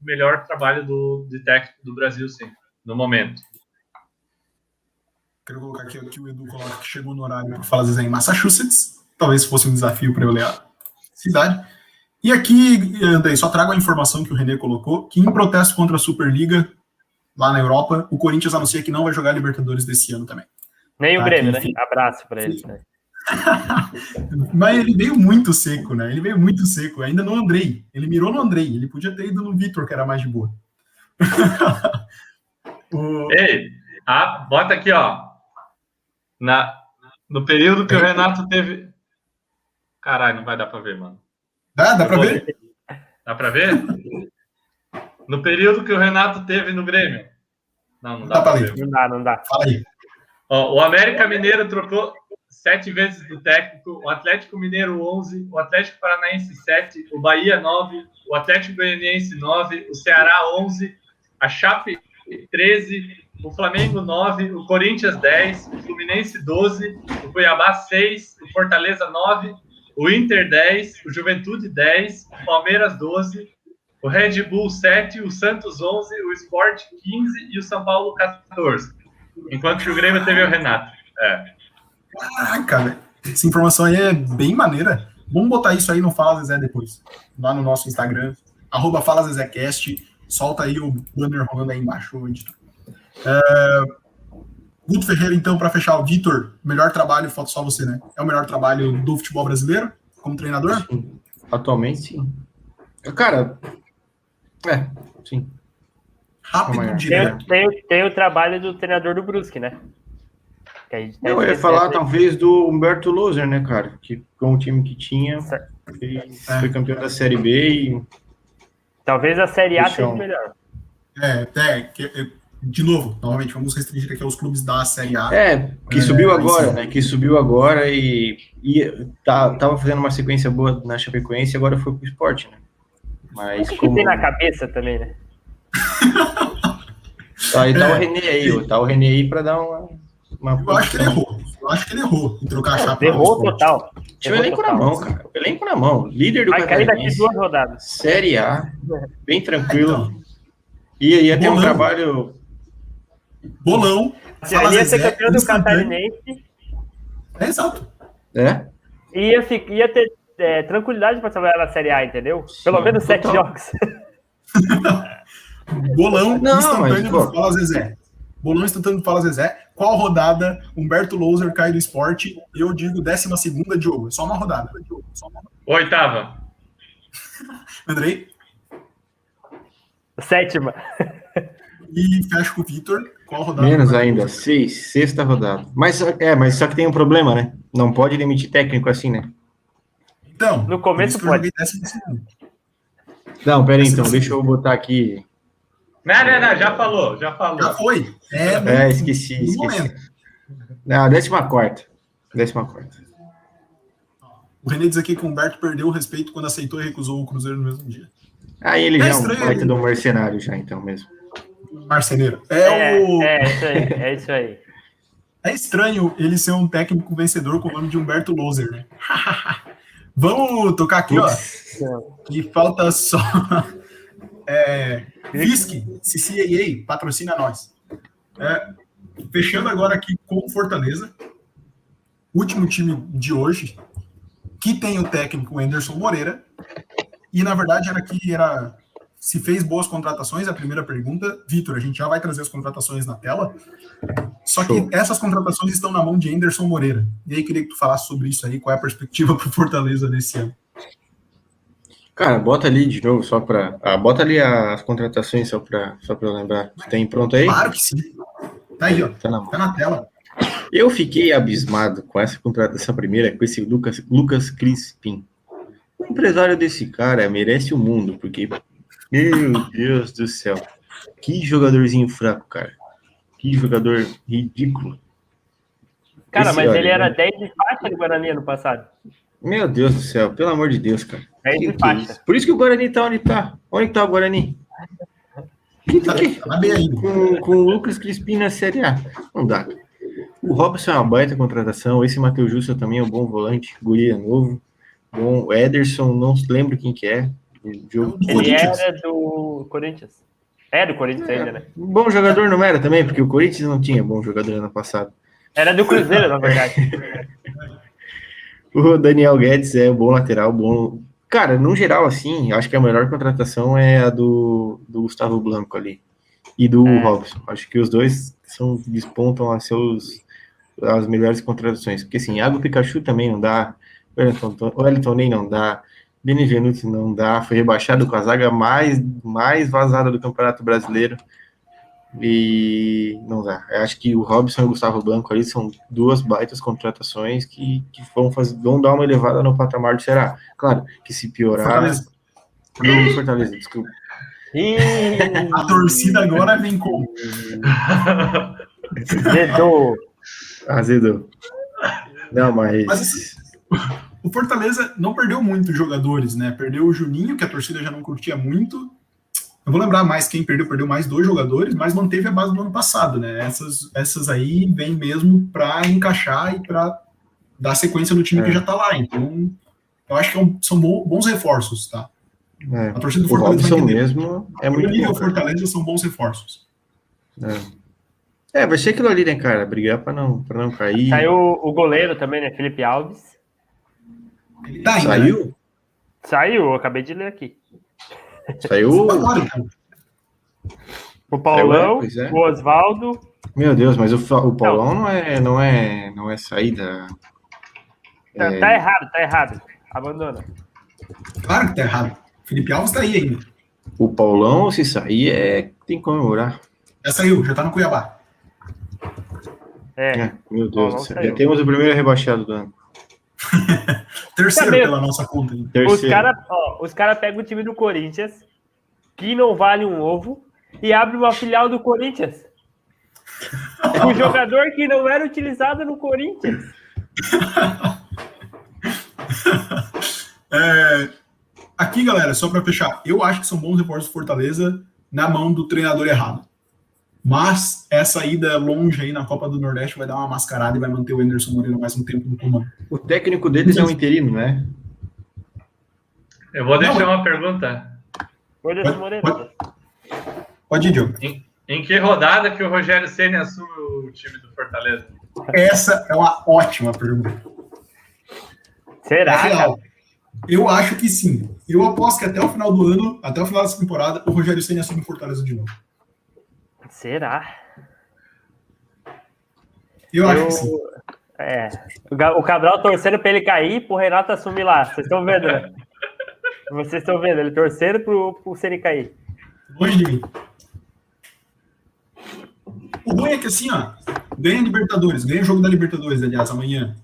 melhor trabalho do, de técnico do Brasil, sim, no momento. Quero colocar aqui o que o Edu coloca que chegou no horário para falar em Massachusetts talvez fosse um desafio para eu ler a cidade. E aqui, Andrei, só trago a informação que o René colocou, que em protesto contra a Superliga, lá na Europa, o Corinthians anuncia que não vai jogar Libertadores desse ano também. Nem tá, o Grêmio, né? Abraço para eles, né? Mas ele veio muito seco, né? Ele veio muito seco. Ainda no Andrei. Ele mirou no Andrei. Ele podia ter ido no Vitor, que era mais de boa. o... Ei, ah, bota aqui, ó. Na, no período que o Renato teve. Caralho, não vai dar para ver, mano. Dá, dá para ver? Dá para ver? No período que o Renato teve no Grêmio. Não, não dá, dá para ver. Não dá, não dá. Fala aí. Ó, o América Mineiro trocou sete vezes do técnico, o Atlético Mineiro 11, o Atlético Paranaense 7, o Bahia 9, o Atlético Goianiense 9, o Ceará 11, a Chape 13, o Flamengo 9, o Corinthians 10, o Fluminense 12, o Cuiabá 6, o Fortaleza 9, o Inter 10, o Juventude 10, o Palmeiras 12, o Red Bull 7, o Santos 11, o Sport 15 e o São Paulo 14. Enquanto que o Grêmio teve o Renato. É. Caraca, velho. Essa informação aí é bem maneira. Vamos botar isso aí no Fala Zezé depois. Lá no nosso Instagram. Arroba Fala ZezéCast. Solta aí o banner rolando aí embaixo. É... Guto Ferreira, então, para fechar, o Vitor, melhor trabalho, falta só você, né? É o melhor trabalho do futebol brasileiro como treinador? Sim. Atualmente, sim. Cara, é, sim. Rápido, tem, direto. Tem, tem, o trabalho do treinador do Brusque, né? Que a gente tá Eu ia falar, talvez, do Humberto Loser, né, cara? Que com o time que tinha, fez, é. foi campeão da Série B e... Talvez a Série A seja melhor. É, até, que, de novo, novamente, vamos restringir aqui aos clubes da Série A. É, que subiu é, agora, né? Que subiu agora e, e tá, tava fazendo uma sequência boa na Chapecoense e agora foi pro esporte, né? Mas o que, como... que tem na cabeça também, né? tá, aí tá é, o René aí, tá o René aí pra dar uma. Uma eu acho que ele errou. Eu acho que ele errou em trocar a chapa. Errou total. Tinha o elenco na mão, cara. O elenco na mão. Líder do Vai cair daqui duas rodadas. Série A. Bem tranquilo. Então, ia, ia ter um trabalho bolão. Fala ia ser campeão do Catarinense. É, exato. É? Ia, ia ter é, tranquilidade para trabalhar na Série A, entendeu? Pelo Sim, menos sete jogos. bolão Não, instantâneo mas, do Fala Zezé. Bolão instantâneo do Fala Zezé. Qual rodada Humberto Louser cai do esporte? Eu digo décima segunda, Diogo. Só uma rodada. Só uma rodada. Oitava. Andrei? Sétima. E fecha com o Vitor. Qual rodada? Menos ainda, seis, sexta rodada. Mas é, mas só que tem um problema, né? Não pode demitir técnico assim, né? Então, no começo pode. Não, pera aí, então, deixa eu botar aqui. Não, não, não, já falou, já falou. Já foi. É, é esqueci, esqueci. Não, décima quarta. Décima quarta. O René diz aqui que o Humberto perdeu o respeito quando aceitou e recusou o Cruzeiro no mesmo dia. Aí ele é já é um baita do mercenário já, então mesmo marceneiro. É, é, o... é isso aí, é isso aí. É estranho ele ser um técnico vencedor com o nome de Humberto Loser, né? Vamos tocar aqui, ó. E falta só. É, Fisk, CCAA, patrocina nós. É, fechando agora aqui com o Fortaleza, último time de hoje, que tem o técnico Anderson Moreira, e na verdade era que era se fez boas contratações, a primeira pergunta. Vitor, a gente já vai trazer as contratações na tela. Só que essas contratações estão na mão de Anderson Moreira. E aí, queria que tu falasse sobre isso aí, qual é a perspectiva para o Fortaleza nesse ano. Cara, bota ali de novo, só para. Ah, bota ali as contratações, só para só lembrar. Tem pronto aí? Claro que sim. Tá aí, ó. Tá na, tá na tela. Eu fiquei abismado com essa contratação primeira, com esse Lucas, Lucas Crispim. O empresário desse cara merece o mundo, porque meu Deus do céu. Que jogadorzinho fraco, cara. Que jogador ridículo. Cara, Esse, mas olha, ele era 10 de faixa do Guarani ano passado. Meu Deus do céu, pelo amor de Deus, cara. 10 de faixa. É Por isso que o Guarani tá onde tá. Onde tá o Guarani? Tá, tá bem aí. Com, com o Lucas Crispim na Série A. Não dá. O Robson é uma baita contratação. Esse Matheus Justo também é um bom volante. Guria novo. Bom, o Ederson, não lembro quem que é. Jogo ele era do Corinthians. É do Corinthians é, ainda, né? Bom jogador não era também, porque o Corinthians não tinha bom jogador ano passado. Era do Cruzeiro, na verdade. o Daniel Guedes é bom lateral, bom. Cara, no geral, assim, acho que a melhor contratação é a do, do Gustavo Blanco ali. E do é. Robson. Acho que os dois são, despontam a seus as melhores contratações. Porque assim, Água Pikachu também não dá. O Wellington, nem não dá. Benevenuti não dá, foi rebaixado com a zaga mais, mais vazada do Campeonato Brasileiro. E não dá. Eu acho que o Robson e o Gustavo Blanco ali são duas baitas contratações que, que vão, fazer, vão dar uma elevada no patamar do Ceará. Claro que se piorar. Fortaleza. No Fortaleza, desculpa. a torcida agora vem com. Azedou. Azedou. Não, mas. mas o Fortaleza não perdeu muitos jogadores, né? Perdeu o Juninho, que a torcida já não curtia muito. Eu vou lembrar mais quem perdeu, perdeu mais dois jogadores, mas manteve a base do ano passado, né? Essas, essas aí vêm mesmo para encaixar e para dar sequência no time é. que já está lá. Então, eu acho que é são bons reforços, tá? É. A torcida do Fortaleza o mesmo é muito nível bom, Fortaleza são bons reforços. É. é. vai ser aquilo ali, né, cara? Brigar para não, pra não cair. Saiu o goleiro também, né? Felipe Alves. Tá Saiu? Né? Saiu, eu acabei de ler aqui. Saiu. o Paulão, é. o Oswaldo. Meu Deus, mas o, o Paulão não. não, é, não, é, não é saída. Tá, é... tá errado, tá errado. Abandona. Claro que tá errado. Felipe Alves tá aí ainda. O Paulão, se sair, é... tem que comemorar. Já saiu, já tá no Cuiabá. É. é meu Deus do céu. Já temos o primeiro rebaixado do ano. Terceiro tá pela nossa conta. Hein? Os caras cara pegam o time do Corinthians, que não vale um ovo, e abre uma filial do Corinthians. o jogador que não era utilizado no Corinthians. é, aqui, galera, só para fechar, eu acho que são bons reforços do Fortaleza na mão do treinador errado. Mas essa ida longe aí na Copa do Nordeste vai dar uma mascarada e vai manter o Anderson Moreira mais um tempo no comando. O técnico deles é um interino, né? Eu vou deixar Não, uma pergunta. Pode, pode, pode ir, Diogo. Em, em, que rodada que o Rogério Senna assume o time do Fortaleza? Essa é uma ótima pergunta. Será? É eu acho que sim. Eu aposto que até o final do ano, até o final dessa temporada, o Rogério Senna assume o Fortaleza de novo. Será? Eu, eu... acho que sim. É, o Cabral torcendo para ele cair, pro Renato assumir lá. Vocês estão vendo, né? Vocês estão vendo, ele torcendo pro, pro Ceni cair. Longe de mim. O ruim é que assim, ó, ganha Libertadores, ganha o jogo da Libertadores, aliás, amanhã.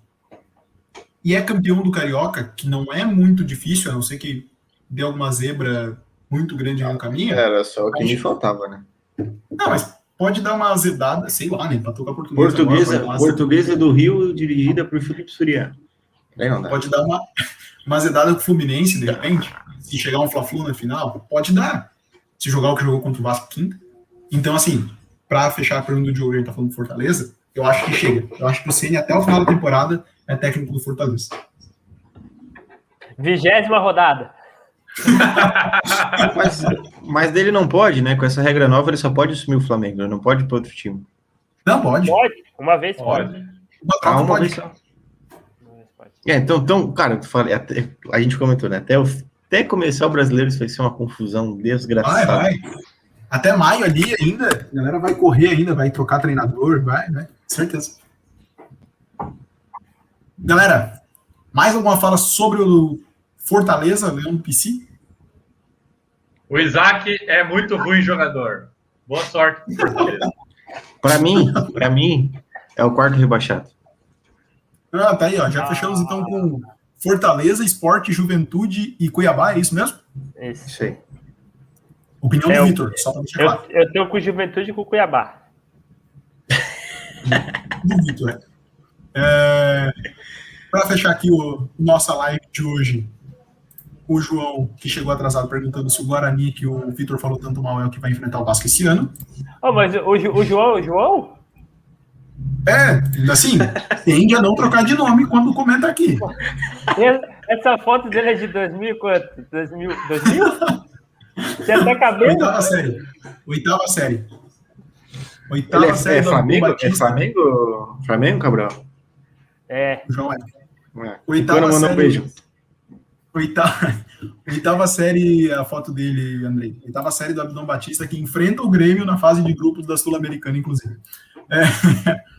E é campeão do Carioca, que não é muito difícil, a não ser que dê alguma zebra muito grande no caminho. Era só o que me faltava, né? Não, mas pode dar uma azedada, sei lá, né? Tocar portuguesa. Portuguesa, agora, portuguesa do Rio, dirigida por Felipe Suriano. Pode dar uma, uma azedada com o Fluminense, de repente. Se chegar um Fla-Flu na final, pode dar. Se jogar o que jogou contra o Vasco quinta. Então, assim, para fechar a pergunta do Diogo, a gente tá falando do Fortaleza, eu acho que chega. Eu acho que o Ceni até o final da temporada é técnico do Fortaleza. Vigésima rodada. mas, mas dele não pode, né? Com essa regra nova, ele só pode assumir o Flamengo, não pode para outro time. Não, pode. Pode, uma vez pode. pode. Ah, uma pode. vez só. É, então, então, cara, eu falei, até, a gente comentou, né? Até, o, até começar o brasileiro, isso vai ser uma confusão desgraçada. Vai, vai. Até maio ali ainda, a galera vai correr ainda, vai trocar treinador, vai, vai, certeza. Galera, mais alguma fala sobre o Fortaleza, Leão PC? O Isaac é muito ruim jogador. Boa sorte Para mim, para mim, é o quarto rebaixado. Ah, tá aí, ó. Já ah. fechamos então com Fortaleza, Esporte, Juventude e Cuiabá, é isso mesmo? Isso. aí. Opinião é, do Vitor, só para deixar eu, claro. Eu tenho com Juventude e com Cuiabá. do Vitor. É. é para fechar aqui o nossa live de hoje, o João, que chegou atrasado, perguntando se o Guarani, que o Vitor falou tanto mal, é o que vai enfrentar o Vasco esse ano. Oh, mas o, o João, o João? É, assim, tende a não trocar de nome quando comenta aqui. Essa foto dele é de 2000 quanto? 2000? 2000? Você até cabelo? Oitava série. Oitava série. Oitava é, série. É Flamengo? É Flamengo? Flamengo, Cabral? É. O João é. é. Oitava série. Um beijo. Oitava, oitava série, a foto dele, Andrei. Oitava série do Abdão Batista, que enfrenta o Grêmio na fase de grupos da Sul-Americana, inclusive. É.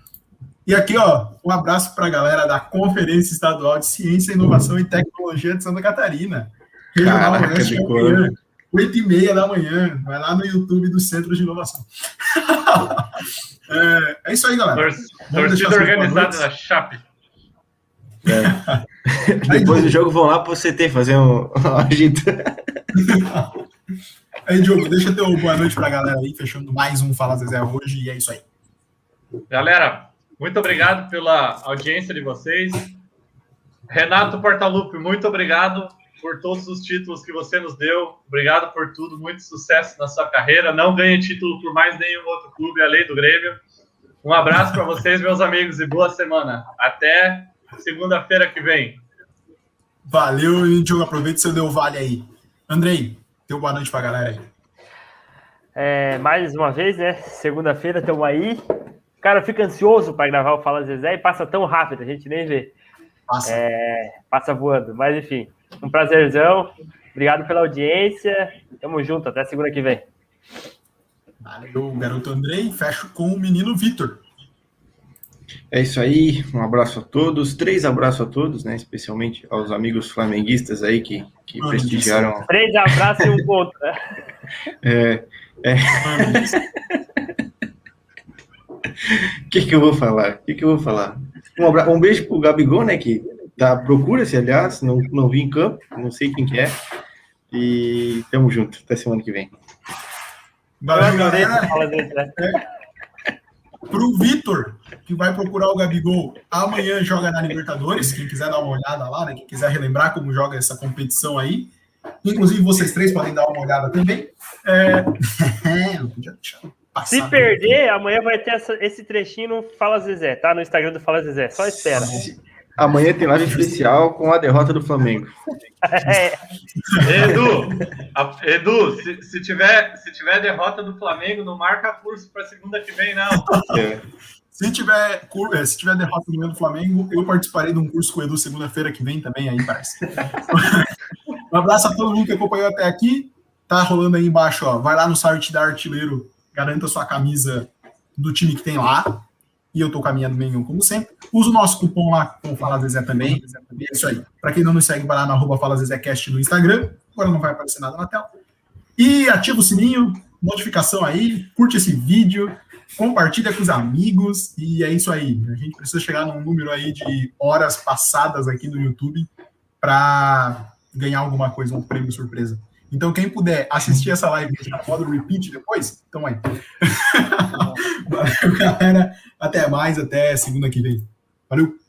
E aqui, ó, um abraço para a galera da Conferência Estadual de Ciência, Inovação e Tecnologia de Santa Catarina. Regional Oeste, amanhã, 8 e meia da manhã. Vai lá no YouTube do Centro de Inovação. é, é, isso aí, galera. Torcida organizada da Chape. É. Depois do jogo vão lá para o CT fazer um, agito. Aí, Diogo, deixa eu ter uma boa noite para a galera aí, fechando mais um Fala Zezé hoje, e é isso aí. Galera, muito obrigado pela audiência de vocês. Renato Portaluppi, muito obrigado por todos os títulos que você nos deu. Obrigado por tudo, muito sucesso na sua carreira. Não ganhe título por mais nenhum outro clube além do Grêmio. Um abraço para vocês, meus amigos, e boa semana. Até segunda-feira que vem. Valeu, e Diogo, aproveita seu Deu Vale aí. Andrei, teu boa noite pra galera aí. É, mais uma vez, né? Segunda-feira estamos aí. Cara, eu fico ansioso para gravar o Fala Zezé e passa tão rápido, a gente nem vê. Passa. É, passa voando. Mas enfim, um prazerzão. Obrigado pela audiência. Tamo junto, até segunda que vem. Valeu, garoto Andrei. Fecho com o menino Vitor. É isso aí, um abraço a todos, três abraços a todos, né? Especialmente aos amigos flamenguistas aí que, que prestigiaram. Três abraços e um ponto, né? É, é. O que, que eu vou falar? O que, que eu vou falar? Um, abra... um beijo pro Gabigol, né? Que tá, procura-se, aliás, não, não vi em campo, não sei quem que é. E tamo junto, até semana que vem. Valeu, galera. Pro Vitor, que vai procurar o Gabigol, amanhã joga na Libertadores. Quem quiser dar uma olhada lá, né? Quem quiser relembrar como joga essa competição aí. Inclusive, vocês três podem dar uma olhada também. É... Se perder, amanhã vai ter essa, esse trechinho no Fala Zezé, tá? No Instagram do Fala Zezé. Só espera. Amanhã tem live especial com a derrota do Flamengo. É. Edu, a, Edu, se, se, tiver, se tiver derrota do Flamengo, não marca curso para segunda que vem, não. É. Se tiver, é, se tiver derrota no meio do Flamengo, eu participarei de um curso com o Edu segunda-feira que vem também, aí parece. um abraço a todo mundo que acompanhou até aqui. Tá rolando aí embaixo, ó. Vai lá no site da Artilheiro, garanta sua camisa do time que tem lá. E eu tô caminhando nenhum, como sempre. Usa o nosso cupom lá, como Fala Zezé também. É isso aí. Para quem não nos segue, vai lá no arroba Fala no Instagram. Agora não vai aparecer nada na tela. E ativa o sininho, notificação aí, curte esse vídeo, compartilha com os amigos e é isso aí. A gente precisa chegar num número aí de horas passadas aqui no YouTube para ganhar alguma coisa, um prêmio surpresa. Então, quem puder assistir essa live já pode repeat depois, então aí. Valeu, galera. Até mais, até segunda que vem. Valeu!